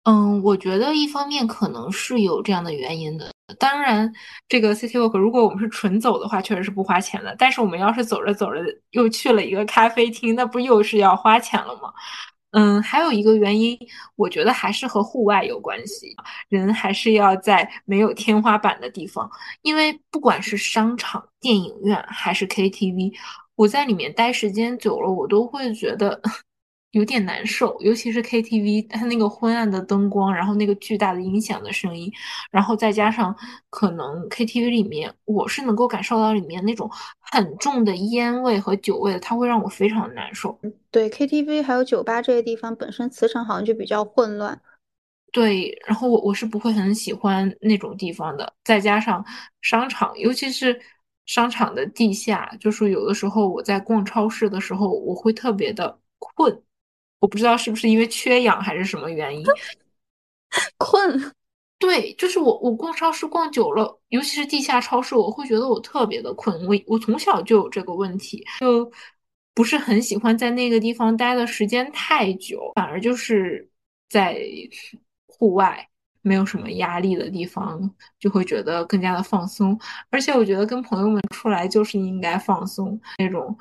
嗯，我觉得一方面可能是有这样的原因的。当然，这个 City Walk 如果我们是纯走的话，确实是不花钱的。但是我们要是走着走着又去了一个咖啡厅，那不又是要花钱了吗？嗯，还有一个原因，我觉得还是和户外有关系。人还是要在没有天花板的地方，因为不管是商场、电影院还是 KTV，我在里面待时间久了，我都会觉得。有点难受，尤其是 KTV，它那个昏暗的灯光，然后那个巨大的音响的声音，然后再加上可能 KTV 里面，我是能够感受到里面那种很重的烟味和酒味的，它会让我非常的难受。对，KTV 还有酒吧这些地方本身磁场好像就比较混乱。对，然后我我是不会很喜欢那种地方的，再加上商场，尤其是商场的地下，就是有的时候我在逛超市的时候，我会特别的困。我不知道是不是因为缺氧还是什么原因，困。对，就是我，我逛超市逛久了，尤其是地下超市，我会觉得我特别的困。我我从小就有这个问题，就不是很喜欢在那个地方待的时间太久，反而就是在户外没有什么压力的地方，就会觉得更加的放松。而且我觉得跟朋友们出来就是应该放松那种。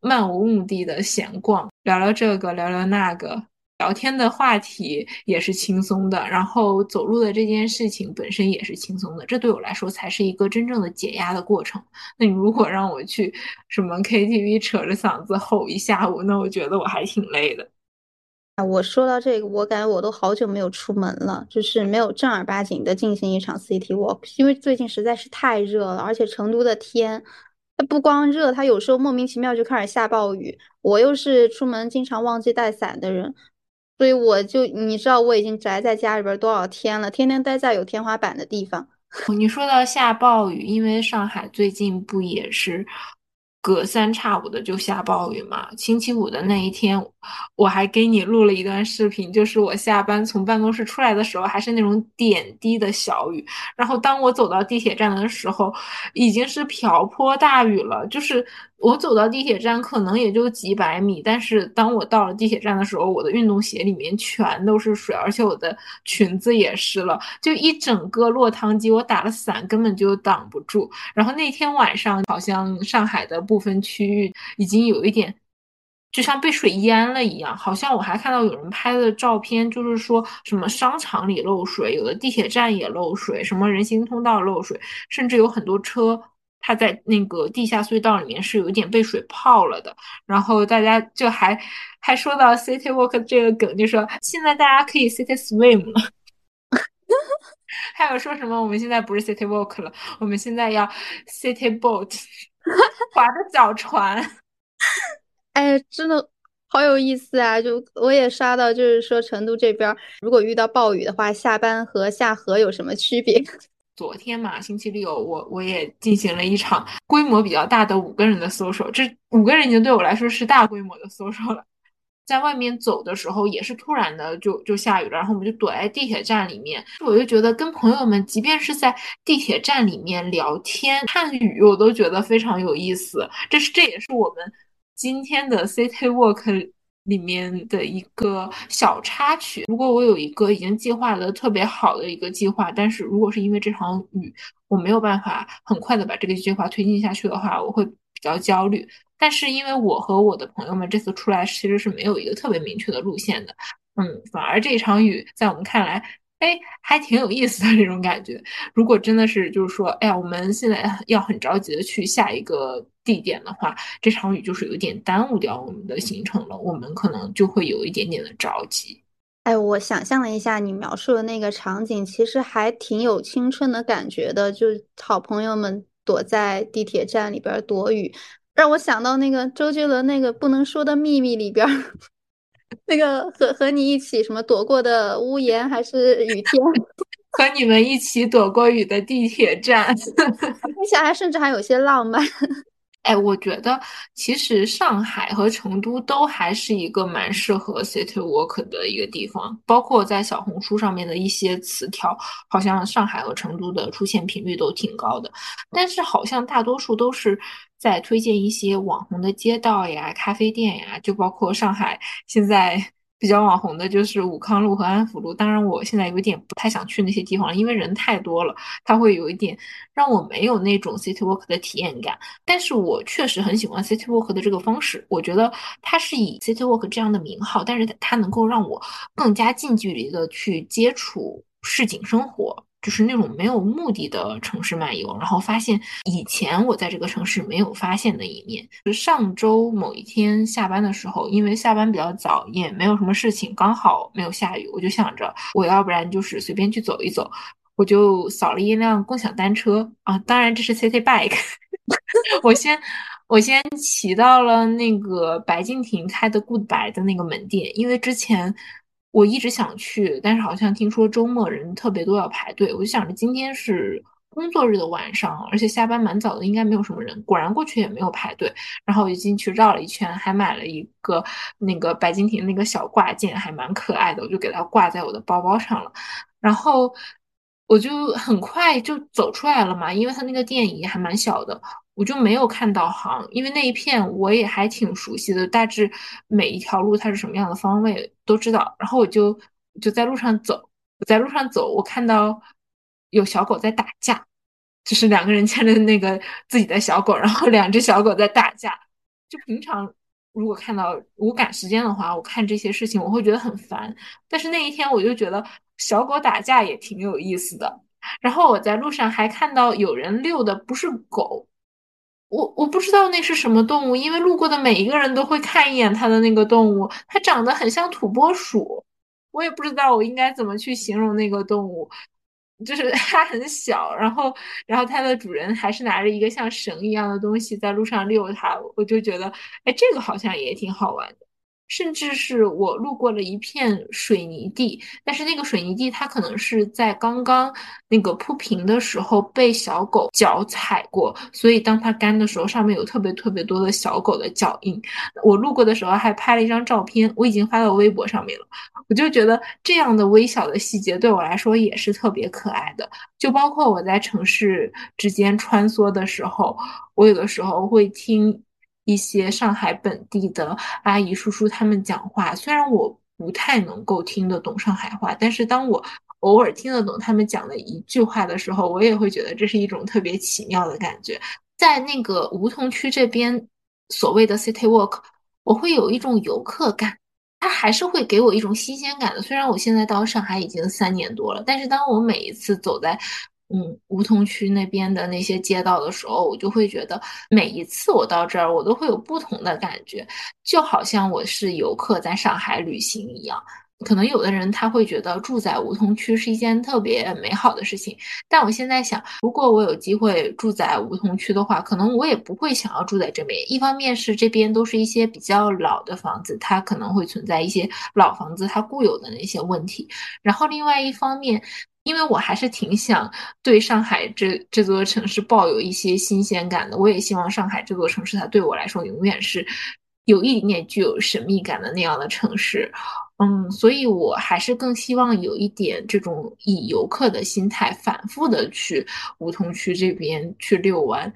漫无目的的闲逛，聊聊这个，聊聊那个，聊天的话题也是轻松的，然后走路的这件事情本身也是轻松的，这对我来说才是一个真正的解压的过程。那你如果让我去什么 KTV 扯着嗓子吼一下午，那我觉得我还挺累的。啊，我说到这个，我感觉我都好久没有出门了，就是没有正儿八经的进行一场 City Walk，因为最近实在是太热了，而且成都的天。它不光热，它有时候莫名其妙就开始下暴雨。我又是出门经常忘记带伞的人，所以我就你知道我已经宅在家里边多少天了，天天待在有天花板的地方。你说到下暴雨，因为上海最近不也是隔三差五的就下暴雨嘛？星期五的那一天，我还给你录了一段视频，就是我下班从办公室出来的时候，还是那种点滴的小雨。然后当我走到地铁站的时候，已经是瓢泼大雨了，就是。我走到地铁站可能也就几百米，但是当我到了地铁站的时候，我的运动鞋里面全都是水，而且我的裙子也湿了，就一整个落汤鸡。我打了伞根本就挡不住。然后那天晚上，好像上海的部分区域已经有一点，就像被水淹了一样。好像我还看到有人拍的照片，就是说什么商场里漏水，有的地铁站也漏水，什么人行通道漏水，甚至有很多车。它在那个地下隧道里面是有一点被水泡了的，然后大家就还还说到 City Walk 这个梗，就说现在大家可以 City Swim 了，还有说什么我们现在不是 City Walk 了，我们现在要 City Boat，划着小船，哎，真的好有意思啊！就我也刷到，就是说成都这边如果遇到暴雨的话，下班和下河有什么区别？昨天嘛，星期六，我我也进行了一场规模比较大的五个人的搜索，这五个人已经对我来说是大规模的搜索了。在外面走的时候，也是突然的就就下雨了，然后我们就躲在地铁站里面。我就觉得跟朋友们，即便是在地铁站里面聊天看雨，我都觉得非常有意思。这是这也是我们今天的 City Walk。里面的一个小插曲。如果我有一个已经计划的特别好的一个计划，但是如果是因为这场雨，我没有办法很快的把这个计划推进下去的话，我会比较焦虑。但是因为我和我的朋友们这次出来其实是没有一个特别明确的路线的，嗯，反而这场雨在我们看来。哎，还挺有意思的这种感觉。如果真的是就是说，哎呀，我们现在要很着急的去下一个地点的话，这场雨就是有点耽误掉我们的行程了，我们可能就会有一点点的着急。哎，我想象了一下你描述的那个场景，其实还挺有青春的感觉的，就好朋友们躲在地铁站里边躲雨，让我想到那个周杰伦那个不能说的秘密里边。那个和和你一起什么躲过的屋檐还是雨天，和你们一起躲过雨的地铁站，听起来甚至还有些浪漫。哎，我觉得其实上海和成都都还是一个蛮适合 city walk 的一个地方，包括在小红书上面的一些词条，好像上海和成都的出现频率都挺高的，但是好像大多数都是在推荐一些网红的街道呀、咖啡店呀，就包括上海现在。比较网红的就是武康路和安福路，当然我现在有点不太想去那些地方了，因为人太多了，它会有一点让我没有那种 city walk 的体验感。但是我确实很喜欢 city walk 的这个方式，我觉得它是以 city walk 这样的名号，但是它能够让我更加近距离的去接触市井生活。就是那种没有目的的城市漫游，然后发现以前我在这个城市没有发现的一面。就上周某一天下班的时候，因为下班比较早，也没有什么事情，刚好没有下雨，我就想着我要不然就是随便去走一走，我就扫了一辆共享单车啊，当然这是 City Bike。我先我先骑到了那个白敬亭开的 Goodbye 的那个门店，因为之前。我一直想去，但是好像听说周末人特别多，要排队。我就想着今天是工作日的晚上，而且下班蛮早的，应该没有什么人。果然过去也没有排队，然后我就进去绕了一圈，还买了一个那个白敬亭那个小挂件，还蛮可爱的，我就给它挂在我的包包上了。然后我就很快就走出来了嘛，因为它那个店也还蛮小的。我就没有看导航，因为那一片我也还挺熟悉的，大致每一条路它是什么样的方位都知道。然后我就就在路上走，我在路上走，我看到有小狗在打架，就是两个人牵着那个自己的小狗，然后两只小狗在打架。就平常如果看到我赶时间的话，我看这些事情我会觉得很烦，但是那一天我就觉得小狗打架也挺有意思的。然后我在路上还看到有人遛的不是狗。我我不知道那是什么动物，因为路过的每一个人都会看一眼它的那个动物，它长得很像土拨鼠，我也不知道我应该怎么去形容那个动物，就是 它很小，然后然后它的主人还是拿着一个像绳一样的东西在路上遛它，我就觉得，哎，这个好像也挺好玩的。甚至是我路过了一片水泥地，但是那个水泥地它可能是在刚刚那个铺平的时候被小狗脚踩过，所以当它干的时候，上面有特别特别多的小狗的脚印。我路过的时候还拍了一张照片，我已经发到微博上面了。我就觉得这样的微小的细节对我来说也是特别可爱的，就包括我在城市之间穿梭的时候，我有的时候会听。一些上海本地的阿姨叔叔他们讲话，虽然我不太能够听得懂上海话，但是当我偶尔听得懂他们讲的一句话的时候，我也会觉得这是一种特别奇妙的感觉。在那个梧桐区这边，所谓的 City Walk，我会有一种游客感，它还是会给我一种新鲜感的。虽然我现在到上海已经三年多了，但是当我每一次走在嗯，梧桐区那边的那些街道的时候，我就会觉得每一次我到这儿，我都会有不同的感觉，就好像我是游客在上海旅行一样。可能有的人他会觉得住在梧桐区是一件特别美好的事情，但我现在想，如果我有机会住在梧桐区的话，可能我也不会想要住在这边。一方面是这边都是一些比较老的房子，它可能会存在一些老房子它固有的那些问题，然后另外一方面。因为我还是挺想对上海这这座城市抱有一些新鲜感的，我也希望上海这座城市它对我来说永远是有一点点具有神秘感的那样的城市，嗯，所以我还是更希望有一点这种以游客的心态反复的去梧桐区这边去遛弯。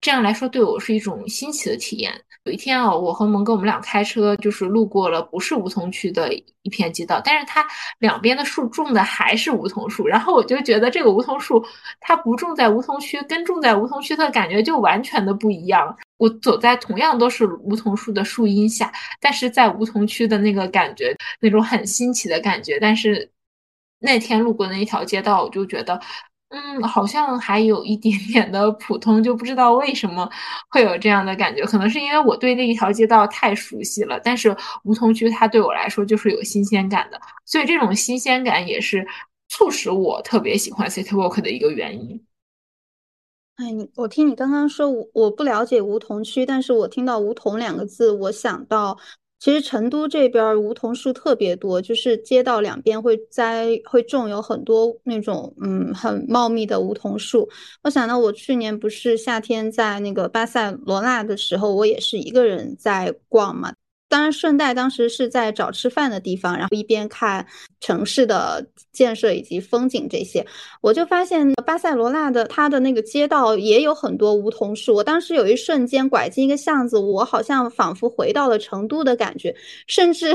这样来说，对我是一种新奇的体验。有一天啊，我和蒙哥我们俩开车，就是路过了不是梧桐区的一片街道，但是它两边的树种的还是梧桐树。然后我就觉得这个梧桐树，它不种在梧桐区，跟种在梧桐区的感觉就完全的不一样。我走在同样都是梧桐树的树荫下，但是在梧桐区的那个感觉，那种很新奇的感觉。但是那天路过那一条街道，我就觉得。嗯，好像还有一点点的普通，就不知道为什么会有这样的感觉。可能是因为我对那一条街道太熟悉了，但是梧桐区它对我来说就是有新鲜感的，所以这种新鲜感也是促使我特别喜欢 City Walk 的一个原因。哎，你我听你刚刚说，我我不了解梧桐区，但是我听到“梧桐”两个字，我想到。其实成都这边梧桐树特别多，就是街道两边会栽会种有很多那种嗯很茂密的梧桐树。我想到我去年不是夏天在那个巴塞罗那的时候，我也是一个人在逛嘛。当然，顺带当时是在找吃饭的地方，然后一边看城市的建设以及风景这些，我就发现巴塞罗那的它的那个街道也有很多梧桐树。我当时有一瞬间拐进一个巷子，我好像仿佛回到了成都的感觉，甚至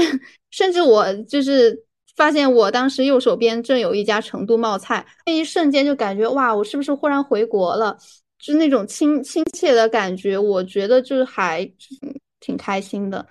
甚至我就是发现我当时右手边正有一家成都冒菜，那一瞬间就感觉哇，我是不是忽然回国了？就那种亲亲切的感觉，我觉得就是还挺开心的。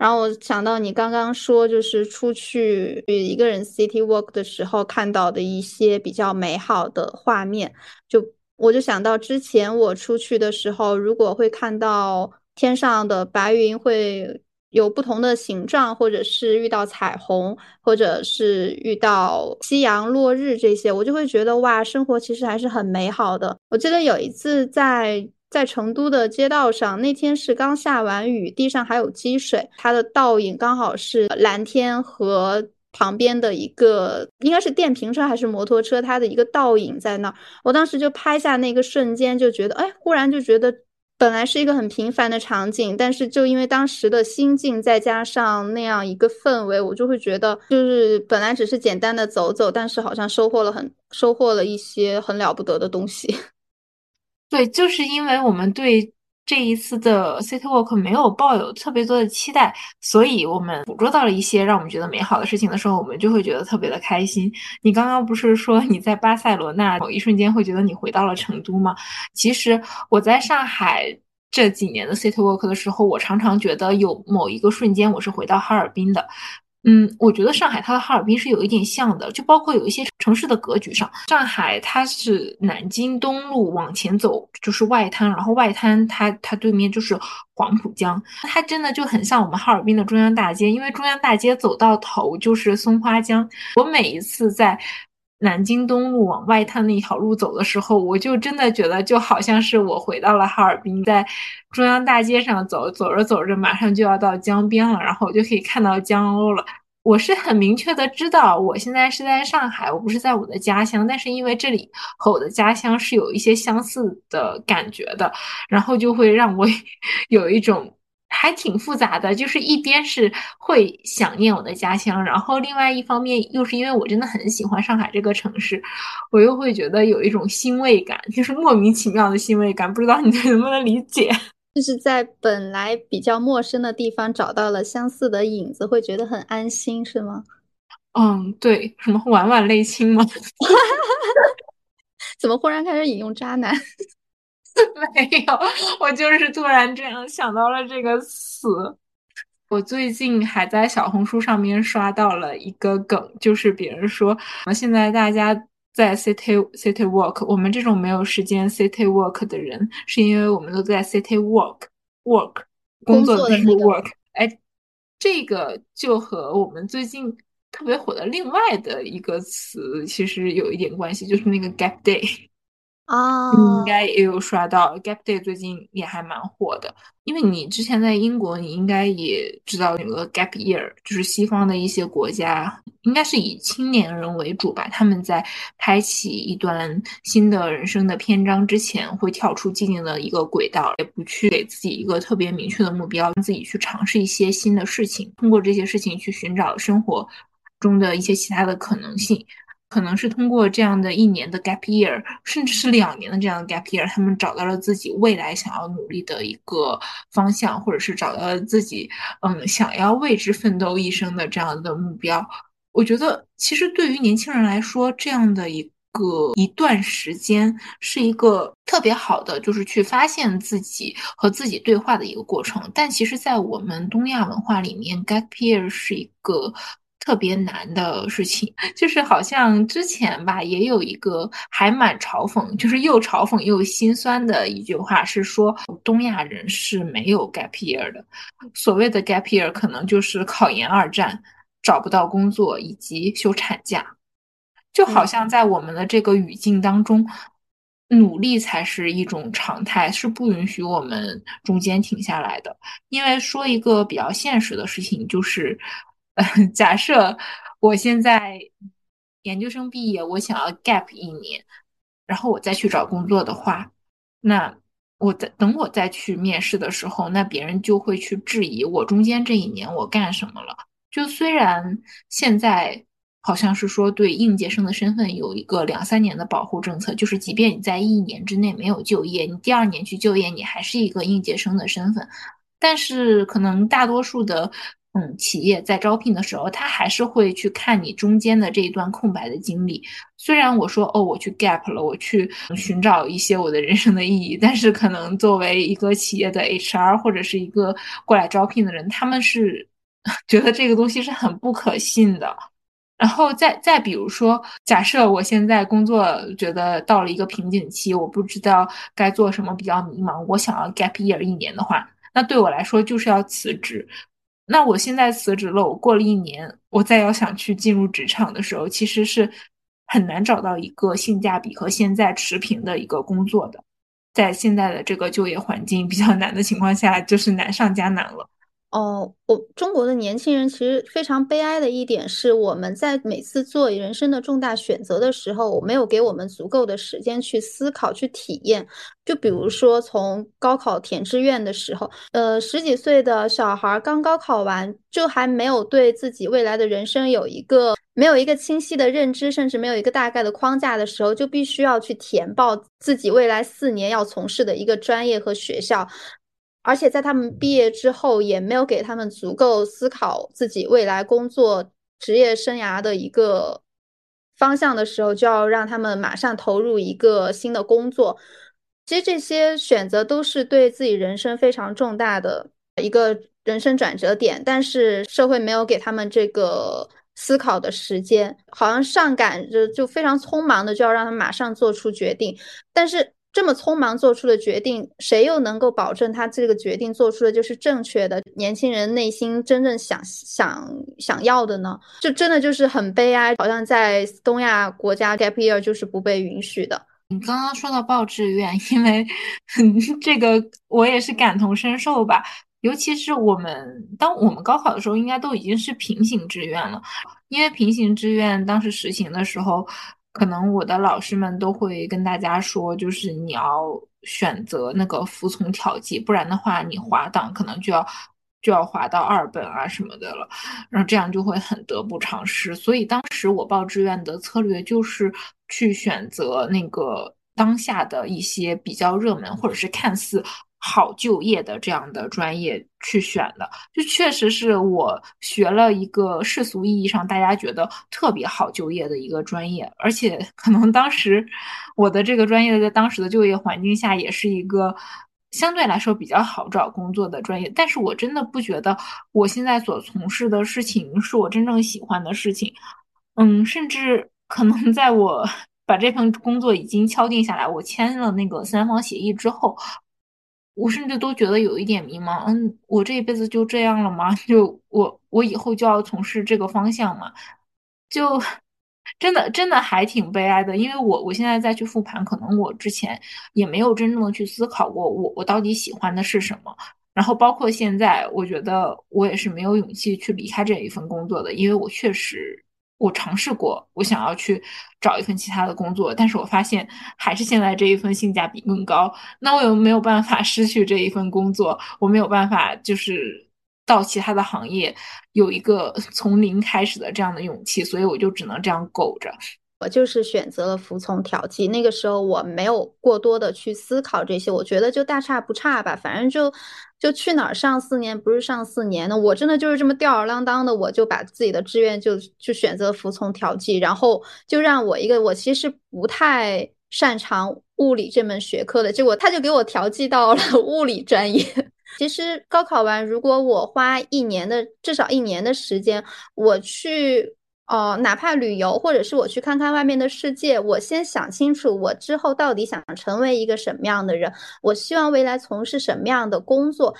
然后我想到你刚刚说，就是出去一个人 city walk 的时候看到的一些比较美好的画面，就我就想到之前我出去的时候，如果会看到天上的白云会有不同的形状，或者是遇到彩虹，或者是遇到夕阳落日这些，我就会觉得哇，生活其实还是很美好的。我记得有一次在。在成都的街道上，那天是刚下完雨，地上还有积水，它的倒影刚好是蓝天和旁边的一个应该是电瓶车还是摩托车，它的一个倒影在那儿。我当时就拍下那个瞬间，就觉得，哎，忽然就觉得本来是一个很平凡的场景，但是就因为当时的心境，再加上那样一个氛围，我就会觉得，就是本来只是简单的走走，但是好像收获了很收获了一些很了不得的东西。对，就是因为我们对这一次的 City Walk 没有抱有特别多的期待，所以我们捕捉到了一些让我们觉得美好的事情的时候，我们就会觉得特别的开心。你刚刚不是说你在巴塞罗那某一瞬间会觉得你回到了成都吗？其实我在上海这几年的 City Walk 的时候，我常常觉得有某一个瞬间我是回到哈尔滨的。嗯，我觉得上海它和哈尔滨是有一点像的，就包括有一些城市的格局上，上海它是南京东路往前走就是外滩，然后外滩它它对面就是黄浦江，它真的就很像我们哈尔滨的中央大街，因为中央大街走到头就是松花江。我每一次在南京东路往外滩那条路走的时候，我就真的觉得就好像是我回到了哈尔滨，在中央大街上走，走着走着，马上就要到江边了，然后我就可以看到江鸥了。我是很明确的知道，我现在是在上海，我不是在我的家乡，但是因为这里和我的家乡是有一些相似的感觉的，然后就会让我 有一种。还挺复杂的，就是一边是会想念我的家乡，然后另外一方面又是因为我真的很喜欢上海这个城市，我又会觉得有一种欣慰感，就是莫名其妙的欣慰感，不知道你 能不能理解？就是在本来比较陌生的地方找到了相似的影子，会觉得很安心，是吗？嗯，对，什么晚晚泪清吗？怎么忽然开始引用渣男？没有，我就是突然这样想到了这个词。我最近还在小红书上面刷到了一个梗，就是别人说，现在大家在 city city walk，我们这种没有时间 city walk 的人，是因为我们都在 city walk work 工作的 work。哎，这个就和我们最近特别火的另外的一个词其实有一点关系，就是那个 gap day。啊，应该也有刷到，Gap Day 最近也还蛮火的。因为你之前在英国，你应该也知道有个 Gap Year，就是西方的一些国家，应该是以青年人为主吧。他们在开启一段新的人生的篇章之前，会跳出既定的一个轨道，也不去给自己一个特别明确的目标，自己去尝试一些新的事情，通过这些事情去寻找生活中的一些其他的可能性。可能是通过这样的一年的 gap year，甚至是两年的这样的 gap year，他们找到了自己未来想要努力的一个方向，或者是找到了自己嗯想要为之奋斗一生的这样的目标。我觉得其实对于年轻人来说，这样的一个一段时间是一个特别好的，就是去发现自己和自己对话的一个过程。但其实，在我们东亚文化里面，gap year 是一个。特别难的事情，就是好像之前吧，也有一个还蛮嘲讽，就是又嘲讽又心酸的一句话，是说东亚人是没有 gap year 的。所谓的 gap year，可能就是考研二战、找不到工作以及休产假。就好像在我们的这个语境当中，努力才是一种常态，是不允许我们中间停下来的。因为说一个比较现实的事情，就是。假设我现在研究生毕业，我想要 gap 一年，然后我再去找工作的话，那我在等我再去面试的时候，那别人就会去质疑我中间这一年我干什么了。就虽然现在好像是说对应届生的身份有一个两三年的保护政策，就是即便你在一年之内没有就业，你第二年去就业，你还是一个应届生的身份。但是可能大多数的。嗯，企业在招聘的时候，他还是会去看你中间的这一段空白的经历。虽然我说哦，我去 gap 了，我去寻找一些我的人生的意义，但是可能作为一个企业的 HR 或者是一个过来招聘的人，他们是 觉得这个东西是很不可信的。然后再再比如说，假设我现在工作觉得到了一个瓶颈期，我不知道该做什么，比较迷茫，我想要 gap year 一年的话，那对我来说就是要辞职。那我现在辞职了，我过了一年，我再要想去进入职场的时候，其实是很难找到一个性价比和现在持平的一个工作的。在现在的这个就业环境比较难的情况下，就是难上加难了。哦，我中国的年轻人其实非常悲哀的一点是，我们在每次做人生的重大选择的时候，没有给我们足够的时间去思考、去体验。就比如说，从高考填志愿的时候，呃，十几岁的小孩刚高考完，就还没有对自己未来的人生有一个没有一个清晰的认知，甚至没有一个大概的框架的时候，就必须要去填报自己未来四年要从事的一个专业和学校。而且在他们毕业之后，也没有给他们足够思考自己未来工作职业生涯的一个方向的时候，就要让他们马上投入一个新的工作。其实这些选择都是对自己人生非常重大的一个人生转折点，但是社会没有给他们这个思考的时间，好像上赶着就非常匆忙的就要让他们马上做出决定，但是。这么匆忙做出的决定，谁又能够保证他这个决定做出的就是正确的？年轻人内心真正想想想要的呢？就真的就是很悲哀，好像在东亚国家 gap year 就是不被允许的。你刚刚说到报志愿，因为这个我也是感同身受吧。尤其是我们当我们高考的时候，应该都已经是平行志愿了，因为平行志愿当时实行的时候。可能我的老师们都会跟大家说，就是你要选择那个服从调剂，不然的话你滑档可能就要就要滑到二本啊什么的了，然后这样就会很得不偿失。所以当时我报志愿的策略就是去选择那个当下的一些比较热门或者是看似。好就业的这样的专业去选的，就确实是我学了一个世俗意义上大家觉得特别好就业的一个专业，而且可能当时我的这个专业在当时的就业环境下也是一个相对来说比较好找工作的专业。但是我真的不觉得我现在所从事的事情是我真正喜欢的事情，嗯，甚至可能在我 把这份工作已经敲定下来，我签了那个三方协议之后。我甚至都觉得有一点迷茫，嗯，我这一辈子就这样了吗？就我我以后就要从事这个方向吗？就真的真的还挺悲哀的，因为我我现在再去复盘，可能我之前也没有真正的去思考过，我我到底喜欢的是什么。然后包括现在，我觉得我也是没有勇气去离开这一份工作的，因为我确实。我尝试过，我想要去找一份其他的工作，但是我发现还是现在这一份性价比更高。那我又没有办法 失去这一份工作，我没有办法就是到其他的行业有一个从零开始的这样的勇气，所以我就只能这样苟着。我就是选择了服从调剂，那个时候我没有过多的去思考这些，我觉得就大差不差吧，反正就就去哪儿上四年不是上四年呢？我真的就是这么吊儿郎当的，我就把自己的志愿就就选择服从调剂，然后就让我一个我其实不太擅长物理这门学科的，结果他就给我调剂到了物理专业。其实高考完，如果我花一年的至少一年的时间，我去。哦，哪怕旅游，或者是我去看看外面的世界，我先想清楚我之后到底想成为一个什么样的人，我希望未来从事什么样的工作。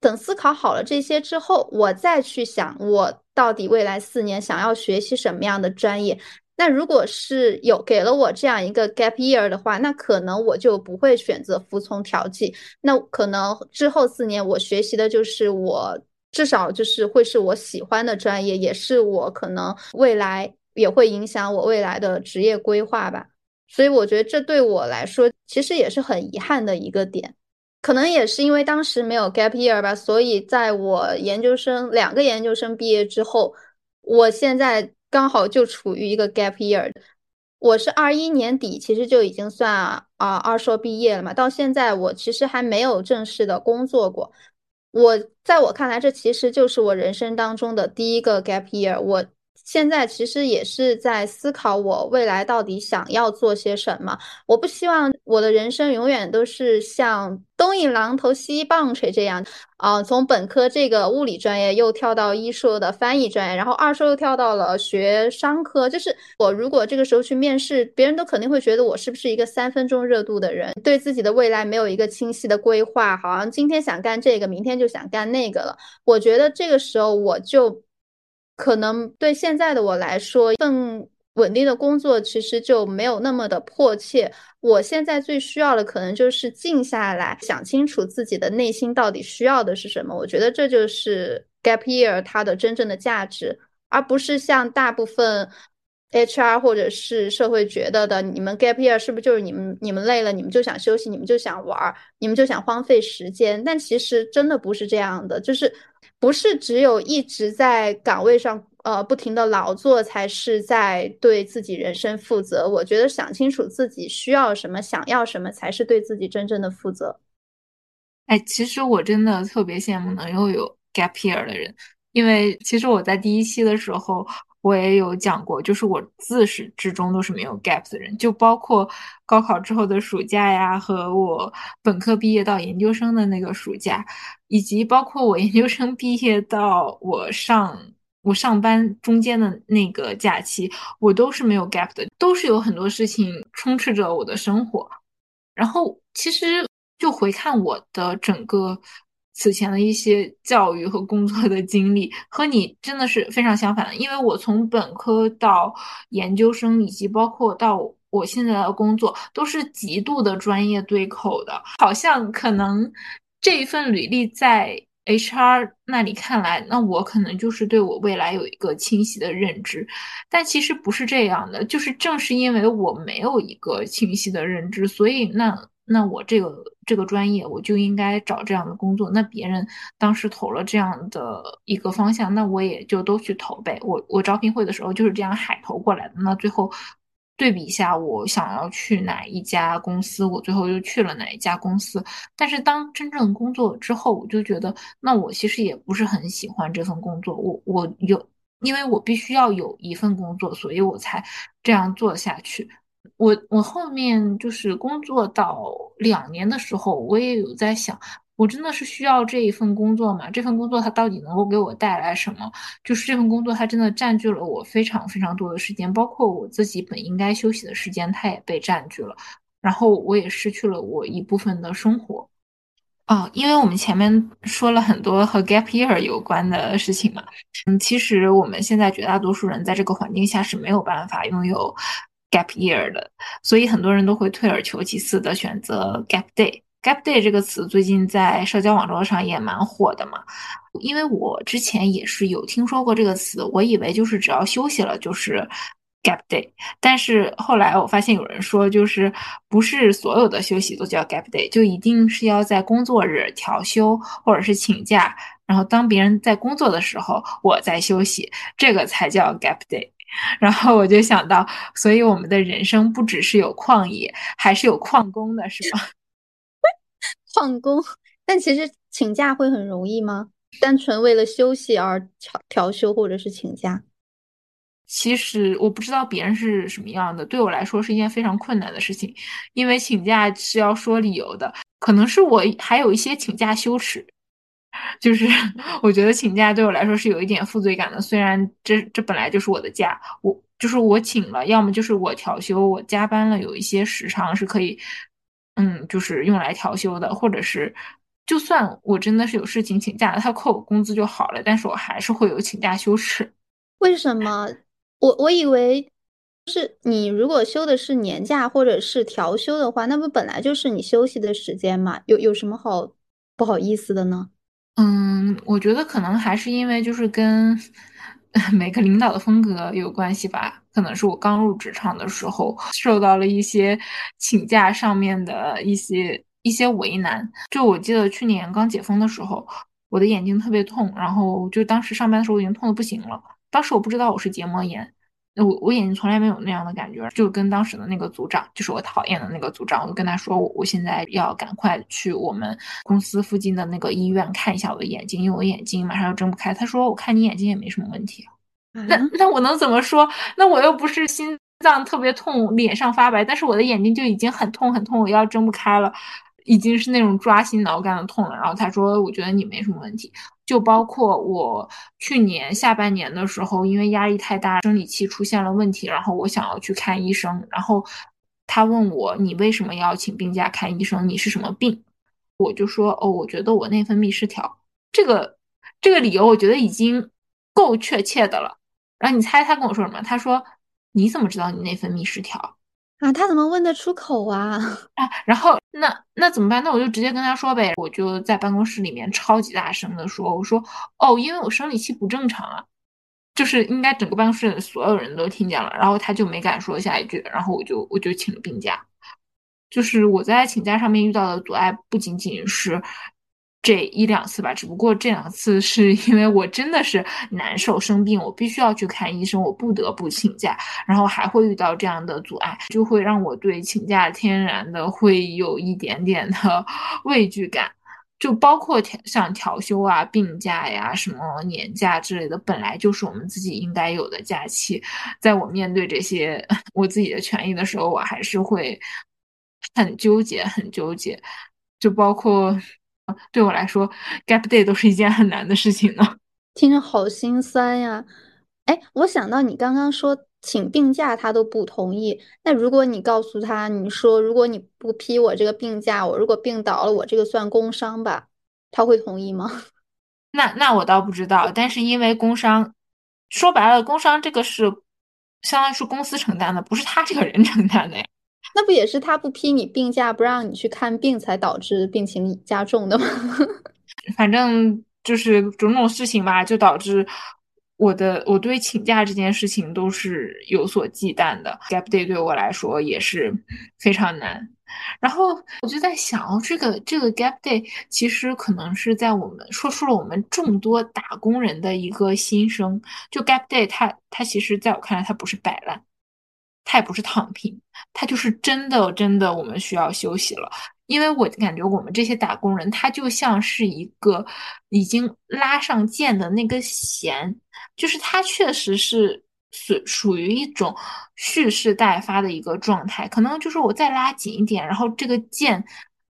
等思考好了这些之后，我再去想我到底未来四年想要学习什么样的专业。那如果是有给了我这样一个 gap year 的话，那可能我就不会选择服从调剂，那可能之后四年我学习的就是我。至少就是会是我喜欢的专业，也是我可能未来也会影响我未来的职业规划吧。所以我觉得这对我来说其实也是很遗憾的一个点。可能也是因为当时没有 gap year 吧，所以在我研究生两个研究生毕业之后，我现在刚好就处于一个 gap year。我是二一年底其实就已经算啊二硕毕业了嘛，到现在我其实还没有正式的工作过。我在我看来，这其实就是我人生当中的第一个 gap year。我。现在其实也是在思考我未来到底想要做些什么。我不希望我的人生永远都是像东一榔头西一棒槌这样啊，从本科这个物理专业又跳到一硕的翻译专业，然后二硕又跳到了学商科。就是我如果这个时候去面试，别人都肯定会觉得我是不是一个三分钟热度的人，对自己的未来没有一个清晰的规划，好像今天想干这个，明天就想干那个了。我觉得这个时候我就。可能对现在的我来说，一份稳定的工作其实就没有那么的迫切。我现在最需要的，可能就是静下来，想清楚自己的内心到底需要的是什么。我觉得这就是 gap year 它的真正的价值，而不是像大部分 HR 或者是社会觉得的，你们 gap year 是不是就是你们你们累了，你们就想休息，你们就想玩，你们就想荒废时间？但其实真的不是这样的，就是。不是只有一直在岗位上，呃，不停的劳作才是在对自己人生负责。我觉得想清楚自己需要什么，想要什么，才是对自己真正的负责。哎，其实我真的特别羡慕能拥有 gap year 的人，因为其实我在第一期的时候。我也有讲过，就是我自始至终都是没有 gap 的人，就包括高考之后的暑假呀，和我本科毕业到研究生的那个暑假，以及包括我 研究生毕业到我上我上班中间的那个假期，我都是没有 gap 的，都是有很多事情充斥着我的生活。然后其实就回看我的整个此前的一些教育和工作的经历，和你真的是非常相反的。因为我从本科到研究生，以及包括到我现在的工作，都是极度的专业对口的，好像可能这一份履历在。HR 那里看来，那我可能就是对我未来有一个清晰的认知，但其实不是这样的。就是正是因为我没有一个清晰的认知，所以那那我这个这个专业我就应该找这样的工作。那别人当时投了这样的一个方向，那我也就都去投呗。我我招聘会的时候就是这样海投过来的。那最后。对比一下，我想要去哪一家公司，我最后又去了哪一家公司。但是当真正工作之后，我就觉得，那我其实也不是很喜欢这份工作。我我有，因为我必须要有一份工作，所以我才这样做下去。我我后面就是工作到两年的时候，我也有在想。我真的是需要这一份工作吗？这份工作它到底能够给我带来什么？就是这份工作它真的占据了我非常非常多的时间，包括我自己本应该休息的时间，它也被占据了。然后我也失去了我一部分的生活。哦，因为我们前面说了很多和 gap year 有关的事情嘛，嗯，其实我们现在绝大多数人在这个环境下是没有办法拥有 gap year 的，所以很多人都会退而求其次的选择 gap day。Gap day 这个词最近在社交网络上也蛮火的嘛，因为我之前也是有听说过这个词，我以为就是只要休息了就是 gap day，但是后来我发现有人说就是不是所有的休息都叫 gap day，就一定是要在工作日调休或者是请假，然后当别人在工作的时候我在休息，这个才叫 gap day。然后我就想到，所以我们的人生不只是有旷野，还是有旷工的，是吗？旷工，但其实请假会很容易吗？单纯为了休息而调调休或者是请假？其实我不知道别人是什么样的，对我来说是一件非常困难的事情，因为请假是要说理由的。可能是我还有一些请假羞耻，就是我觉得请假对我来说是有一点负罪感的。虽然这这本来就是我的假，我就是我请了，要么就是我调休，我加班了，有一些时长是可以。嗯，就是用来调休的，或者是，就算我真的是有事情请假，他扣我工资就好了，但是我还是会有请假羞耻。为什么？我我以为就，是你如果休的是年假或者是调休的话，那不本来就是你休息的时间嘛？有有什么好不好意思的呢？嗯，我觉得可能还是因为就是跟。每个领导的风格有关系吧？可能是我刚入职场的时候受到了一些请假上面的一些一些为难。就我记得去年刚解封的时候，我的眼睛特别痛，然后就当时上班的时候已经痛的不行了。当时我不知道我是结膜炎。我我眼睛从来没有那样的感觉，就跟当时的那个组长，就是我讨厌的那个组长，我就跟他说，我我现在要赶快去我们公司附近的那个医院看一下我的眼睛，因为我眼睛马上要睁不开。他说，我看你眼睛也没什么问题。那那我能怎么说？那我又不是心脏特别痛，脸上发白，但是我的眼睛就已经很痛很痛，我要睁不开了，已经是那种抓心挠肝的痛了。然后他说，我觉得你没什么问题。就包括我去年下半年的时候，因为压力太大，生理期出现了问题，然后我想要去看医生，然后他问我你为什么要请病假看医生？你是什么病？我就说哦，我觉得我内分泌失调。这个这个理由我觉得已经够确切的了。然后你猜他跟我说什么？他说你怎么知道你内分泌失调？啊，他怎么问得出口啊？啊，然后那那怎么办？那我就直接跟他说呗。我就在办公室里面超级大声的说：“我说哦，因为我生理期不正常啊，就是应该整个办公室所有人都听见了。”然后他就没敢说下一句。然后我就我就请了病假。就是我在请假上面遇到的阻碍不仅仅是。这一两次吧，只不过这两次是因为我真的是难受生病，我必须要去看医生，我不得不请假，然后还会遇到这样的阻碍，就会让我对请假天然的会有一点点的 畏惧感，就包括像调休啊、病假呀、什么年假之类的，本来就是我们自己应该有的假期，在我面对这些 我自己的权益的时候，我还是会很纠结，很纠结，就包括。对我来说，gap day 都是一件很难的事情呢。听着好心酸呀！哎，我想到你刚刚说请病假他都不同意。那如果你告诉他，你说如果你不批我这个病假，我如果病倒了，我这个算工伤吧，他会同意吗？那那我倒不知道，但是因为工伤，说白了，工伤这个是相当于是公司承担的，不是他这个人 承担的呀。那不也是他不批你病假，不让你去看病，才导致病情加重的吗？反正就是种种事情吧，就导致我的我对请假这件事情都是有所忌惮的。Gap day 对我来说也是非常难。然后我就在想，哦，这个这个 Gap day 其实可能是在我们说出了我们众多打工人的一个心声。就 Gap day，它它其实在我看来，它不是摆烂。他也不是躺平，他就是真的真的，我们需要休息了。因为我感觉我们这些打工人，他就像是一个已经拉上箭的那个弦，就是他确实是属属于一种蓄势待发的一个状态。可能就是我再拉紧一点，然后这个箭，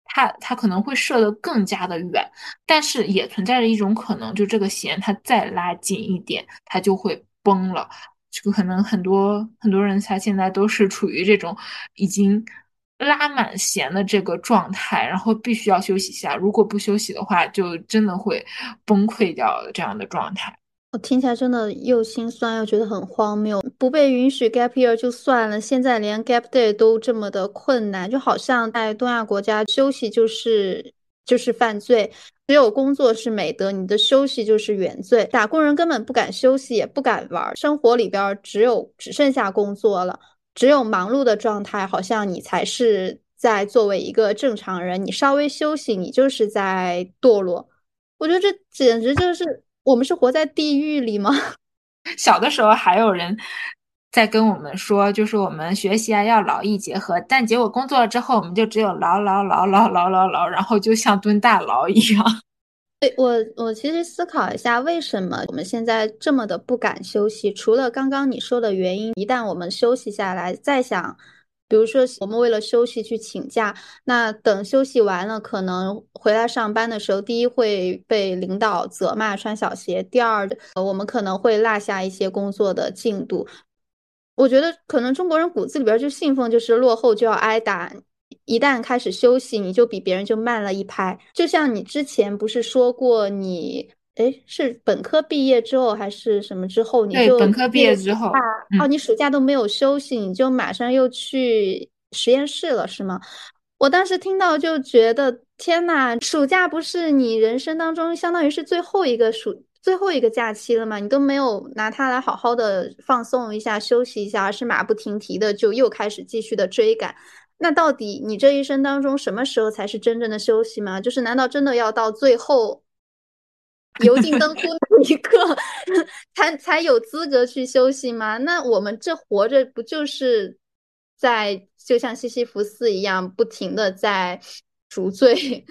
它它可能会射得更加的远，但是也存在着一种可能，就这个弦它再拉紧一点，它就会崩了。就可能很多很多人他现在都是处于这种已经拉满弦的这个状态，然后必须要休息一下。如果不休息的话，就真的会崩溃掉这样的状态。我听起来真的又心酸又觉得很荒谬。不被允许 gap year 就算了，现在连 gap day 都这么的困难，就好像在东亚国家休息就是就是犯罪。只有工作是美德，你的休息就是原罪。打工人根本不敢休息，也不敢玩，生活里边只有只剩下工作了，只有忙碌的状态，好像你才是在作为一个正常人。你稍微休息，你就是在堕落。我觉得这简直就是我们是活在地狱里吗？小的时候还有人。在跟我们说，就是我们学习啊要劳逸结合，但结果工作了之后，我们就只有劳劳劳劳劳劳劳，然后就像蹲大牢一样。对我，我其实思考一下，为什么我们现在这么的不敢休息？除了刚刚你说的原因，一旦我们休息下来，再想，比如说我们为了休息去请假，那等休息完了，可能回来上班的时候，第一会被领导责骂穿小鞋，第二，我们可能会落下一些工作的进度。我觉得可能中国人骨子里边就信奉就是落后就要挨打，一旦开始休息，你就比别人就慢了一拍。就像你之前不是说过，你哎是本科毕业之后还是什么之后，你就本科毕业之后哦，你暑假都没有休息，你就马上又去实验室了，是吗？我当时听到就觉得天呐，暑假不是你人生当中相当于是最后一个暑。最后一个假期了嘛，你都没有拿它来好好的放松一下、休息一下，而是马不停蹄的就又开始继续的追赶。那到底你这一生当中什么时候才是真正的休息吗？就是难道真的要到最后 油尽灯枯那一刻才才有资格去休息吗？那我们这活着不就是在就像西西弗斯一样，不停的在赎罪？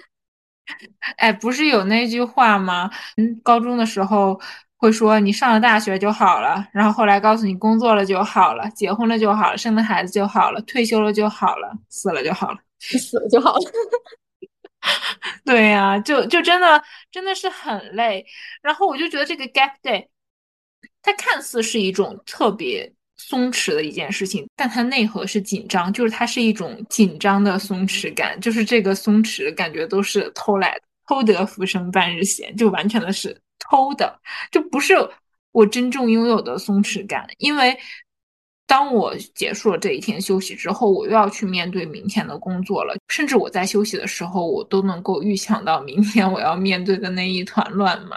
哎，不是有那句话吗？嗯，高中的时候会说你上了大学就好了，然后后来告诉你工作了就好了，结婚了就好了，生了孩子就好了，退休了就好了，死了就好了，死了就好了。对呀，就就真的真的是很累。然后我就觉得这个 gap day，它看似是一种特别。松弛的一件事情，但它内核是紧张，就是它是一种紧张的松弛感，就是这个松弛感觉都是偷来的，偷得浮生半日闲，就完全的是偷的，就不是我真正拥有的松弛感。因为当我结束了这一天休息之后，我又要去面对明天的工作了，甚至我在休息的时候，我都能够预想到明天我要面对的那一团乱麻。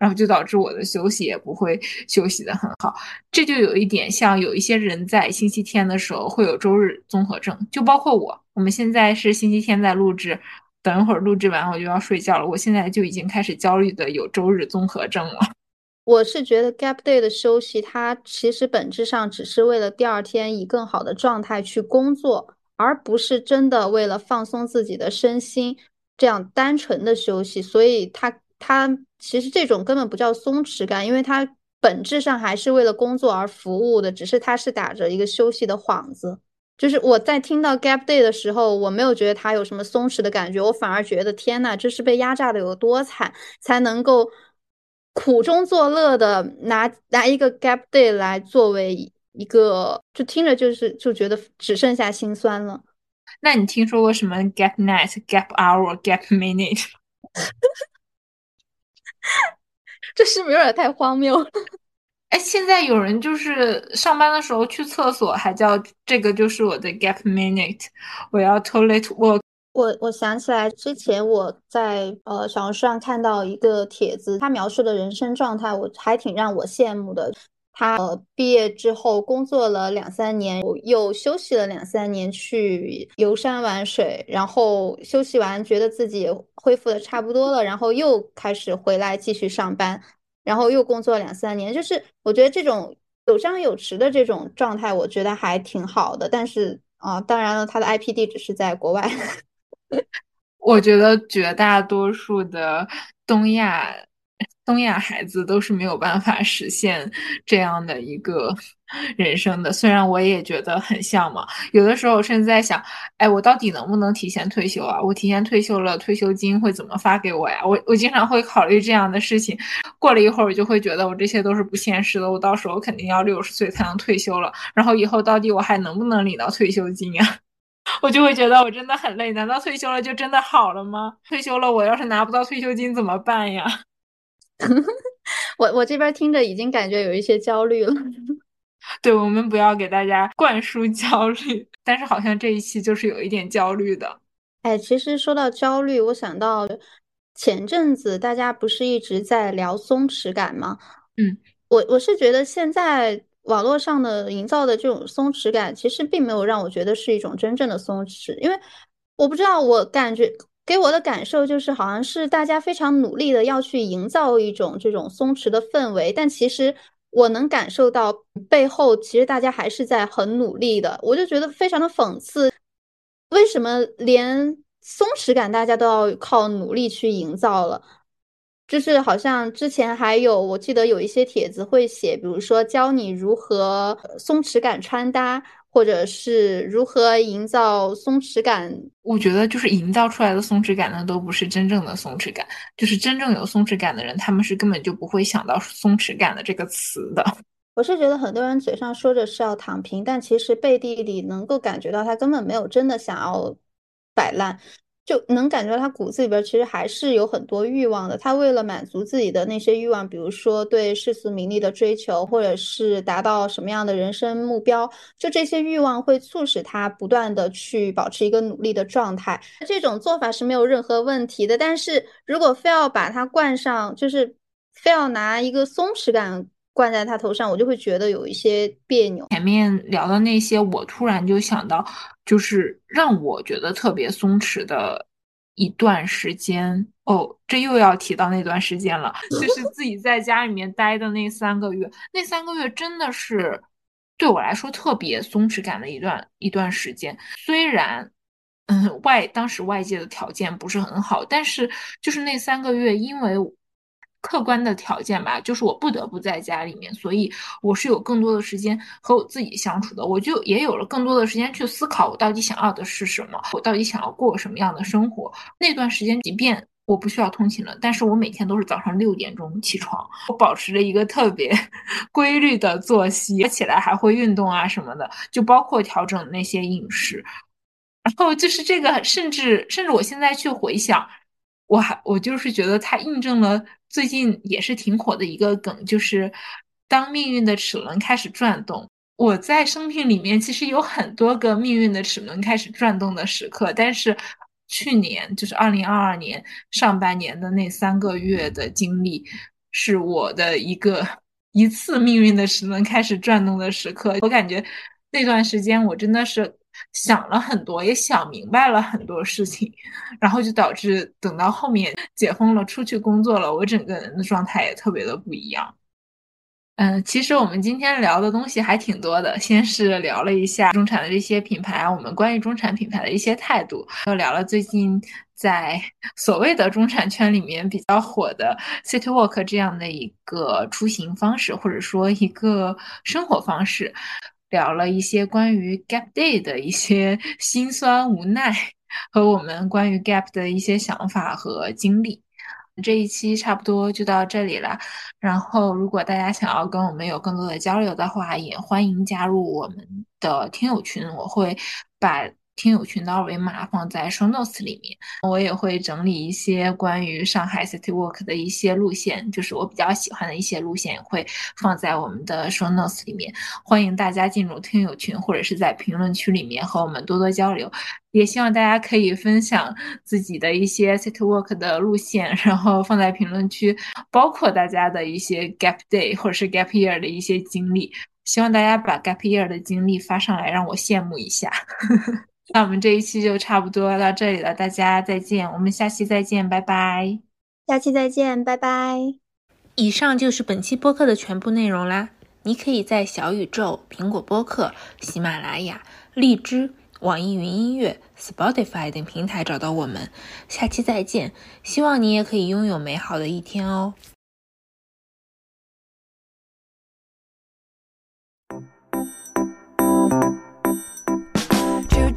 然后就导致我的休息也不会休息的很好，这就有一点像有一些人在星期天的时候会有周日综合症，就包括我。我们现在是星期天在录制，等一会儿录制完我就要睡觉了，我现在就已经开始焦虑的有周日综合症了。我是觉得 gap day 的休息，它其实本质上只是为了第二天以更好的状态去工作，而不是真的为了放松自己的身心这样单纯的休息，所以它。它其实这种根本不叫松弛感，因为它本质上还是为了工作而服务的，只是它是打着一个休息的幌子。就是我在听到 gap day 的时候，我没有觉得它有什么松弛的感觉，我反而觉得天呐，这是被压榨的有多惨，才能够苦中作乐的拿拿一个 gap day 来作为一个，就听着就是就觉得只剩下心酸了。那你听说过什么 gap night、gap hour、gap minute？这是不是有点太荒谬了？哎，现在有人就是上班的时候去厕所还叫这个就是我的 gap minute，我要 toilet work。我我想起来之前我在呃小红书上看到一个帖子，他描述的人生状态，我还挺让我羡慕的。他呃毕业之后工作了两三年，又休息了两三年去游山玩水，然后休息完觉得自己恢复的差不多了，然后又开始回来继续上班，然后又工作两三年。就是我觉得这种有张有弛的这种状态，我觉得还挺好的。但是啊，当然了，他的 IP 地址是在国外。我觉得绝大多数的东亚。东亚孩子都是没有办法实现这样的一个 人生的，虽然我也觉得很向往。有的时候甚至在想，哎，我到底能不能提前退休啊？我提前退休了，退休金会怎么发给我呀？我我经常会考虑这样的事情。过了一会儿，我就会觉得我这些都是不现实的。我到时候肯定要六十岁才能退休了，然后以后到底我还能不能领到退休金呀？我就会觉得我真的很累。难道退休了就真的好了吗？退休了，我要是拿不到退休金怎么办呀？我我这边听着已经感觉有一些焦虑了。对，我们不要给大家灌输焦虑，但是好像这一期就是有一点焦虑的。哎，其实说到焦虑，我想到前阵子大家不是一直在聊松弛感吗？嗯，我我是觉得现在网络上的营造的这种松弛感，其实并没有让我觉得是一种真正的松弛，因为我不知道，我感觉。给我的感受就是，好像是大家非常努力的要去营造一种这种松弛的氛围，但其实我能感受到背后，其实大家还是在很努力的。我就觉得非常的讽刺，为什么连松弛感大家都要靠努力去营造了？就是好像之前还有，我记得有一些帖子会写，比如说教你如何松弛感穿搭。或者是如何营造松弛感？我觉得就是营造出来的松弛感呢，都不是真正的松弛感。就是真正有松弛感的人，他们是根本就不会想到松弛感的这个词的。我是觉得很多人嘴上说着是要躺平，但其实背地里能够感觉到他根本没有真的想要摆烂。就能感觉到他骨子里边其实还是有很多欲望的。他为了满足自己的那些欲望，比如说对世俗名利的追求，或者是达到什么样的人生目标，就这些欲望会促使他不断的去保持一个努力的状态。这种做法是没有任何问题的。但是如果非要把它冠上，就是非要拿一个松弛感冠在他头上，我就会觉得有一些别扭。前面聊的那些，我突然就想到。就是让我觉得特别松弛的一段时间哦，这又要提到那段时间了，就是自己在家里面待的那三个月，那三个月真的是对我来说特别松弛感的一段一段时间。虽然，嗯，外当时外界的条件不是很好，但是就是那三个月，因为。客观的条件吧，就是我不得不在家里面，所以我是有更多的时间和我自己相处的，我就也有了更多的时间去思考我到底想要的是什么，我到底想要过什么样的生活。那段时间，即便我不需要通勤了，但是我每天都是早上六点钟起床，我保持着一个特别 规律的作息，起来还会运动啊什么的，就包括调整那些饮食。然后就是这个，甚至甚至我现在去回想。我还我就是觉得它印证了最近也是挺火的一个梗，就是当命运的齿轮开始转动。我在生命里面其实有很多个命运的齿轮开始转动的时刻，但是去年就是二零二二年上半年的那三个月的经历，是我的一个一次命运的齿轮开始转动的时刻。我感觉那段时间我真的是。想了很多，也想明白了很多事情，然后就导致等到后面解封了，出去工作了，我整个人的状态也特别的不一样。嗯，其实我们今天聊的东西还挺多的，先是聊了一下中产的这些品牌，我们关于中产品牌的一些态度，又聊了最近在所谓的中产圈里面比较火的 City Walk 这样的一个出行方式，或者说一个生活方式。聊了一些关于 Gap Day 的一些 心酸无奈，和我们关于 Gap 的一些想法和经历。这一期差不多就到这里了。然后，如果大家想要跟我们有更多的交流的话，也欢迎加入我们的听友群，我会把。听友群的二维码放在 show notes 里面，我也会整理一些关于上海 City Walk 的一些路线，就是我比较喜欢的一些路线，会放在我们的 show notes 里面。欢迎大家进入听友群，或者是在评论区里面和我们多多交流。也希望大家可以分享自己的一些 City Walk 的路线，然后放在评论区，包括大家的一些 Gap Day 或者是 Gap Year 的一些经历。希望大家把 Gap Year 的经历发上来，让我羡慕一下。那我们这一期就差不多到这里了，大家再见，我们下期再见，拜拜。下期再见，拜拜。以上就是本期播客的全部内容啦。你可以在小宇宙、苹果播客、喜马拉雅、荔枝、网易云音乐、Spotify 等平台找到我们。下期再见，希望你也可以拥有美好的一天哦。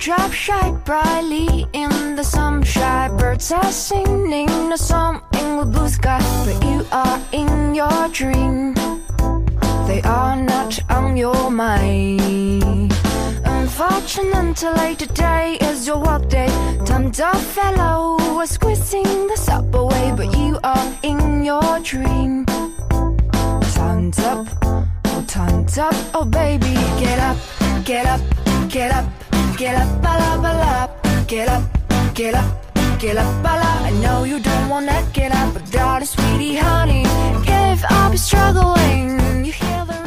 Drop shine brightly in the sunshine. Birds are singing a song in the blue sky, but you are in your dream. They are not on your mind. Unfortunately, today is your work day. Tons of fellow was squeezing the subway, but you are in your dream. Tons up, oh tons up, oh baby, get up, get up, get up. Get up, bala, bala. Get up, get up, get up, bala. I know you don't wanna get up, but darling, sweetie, honey. Give up struggling. You hear the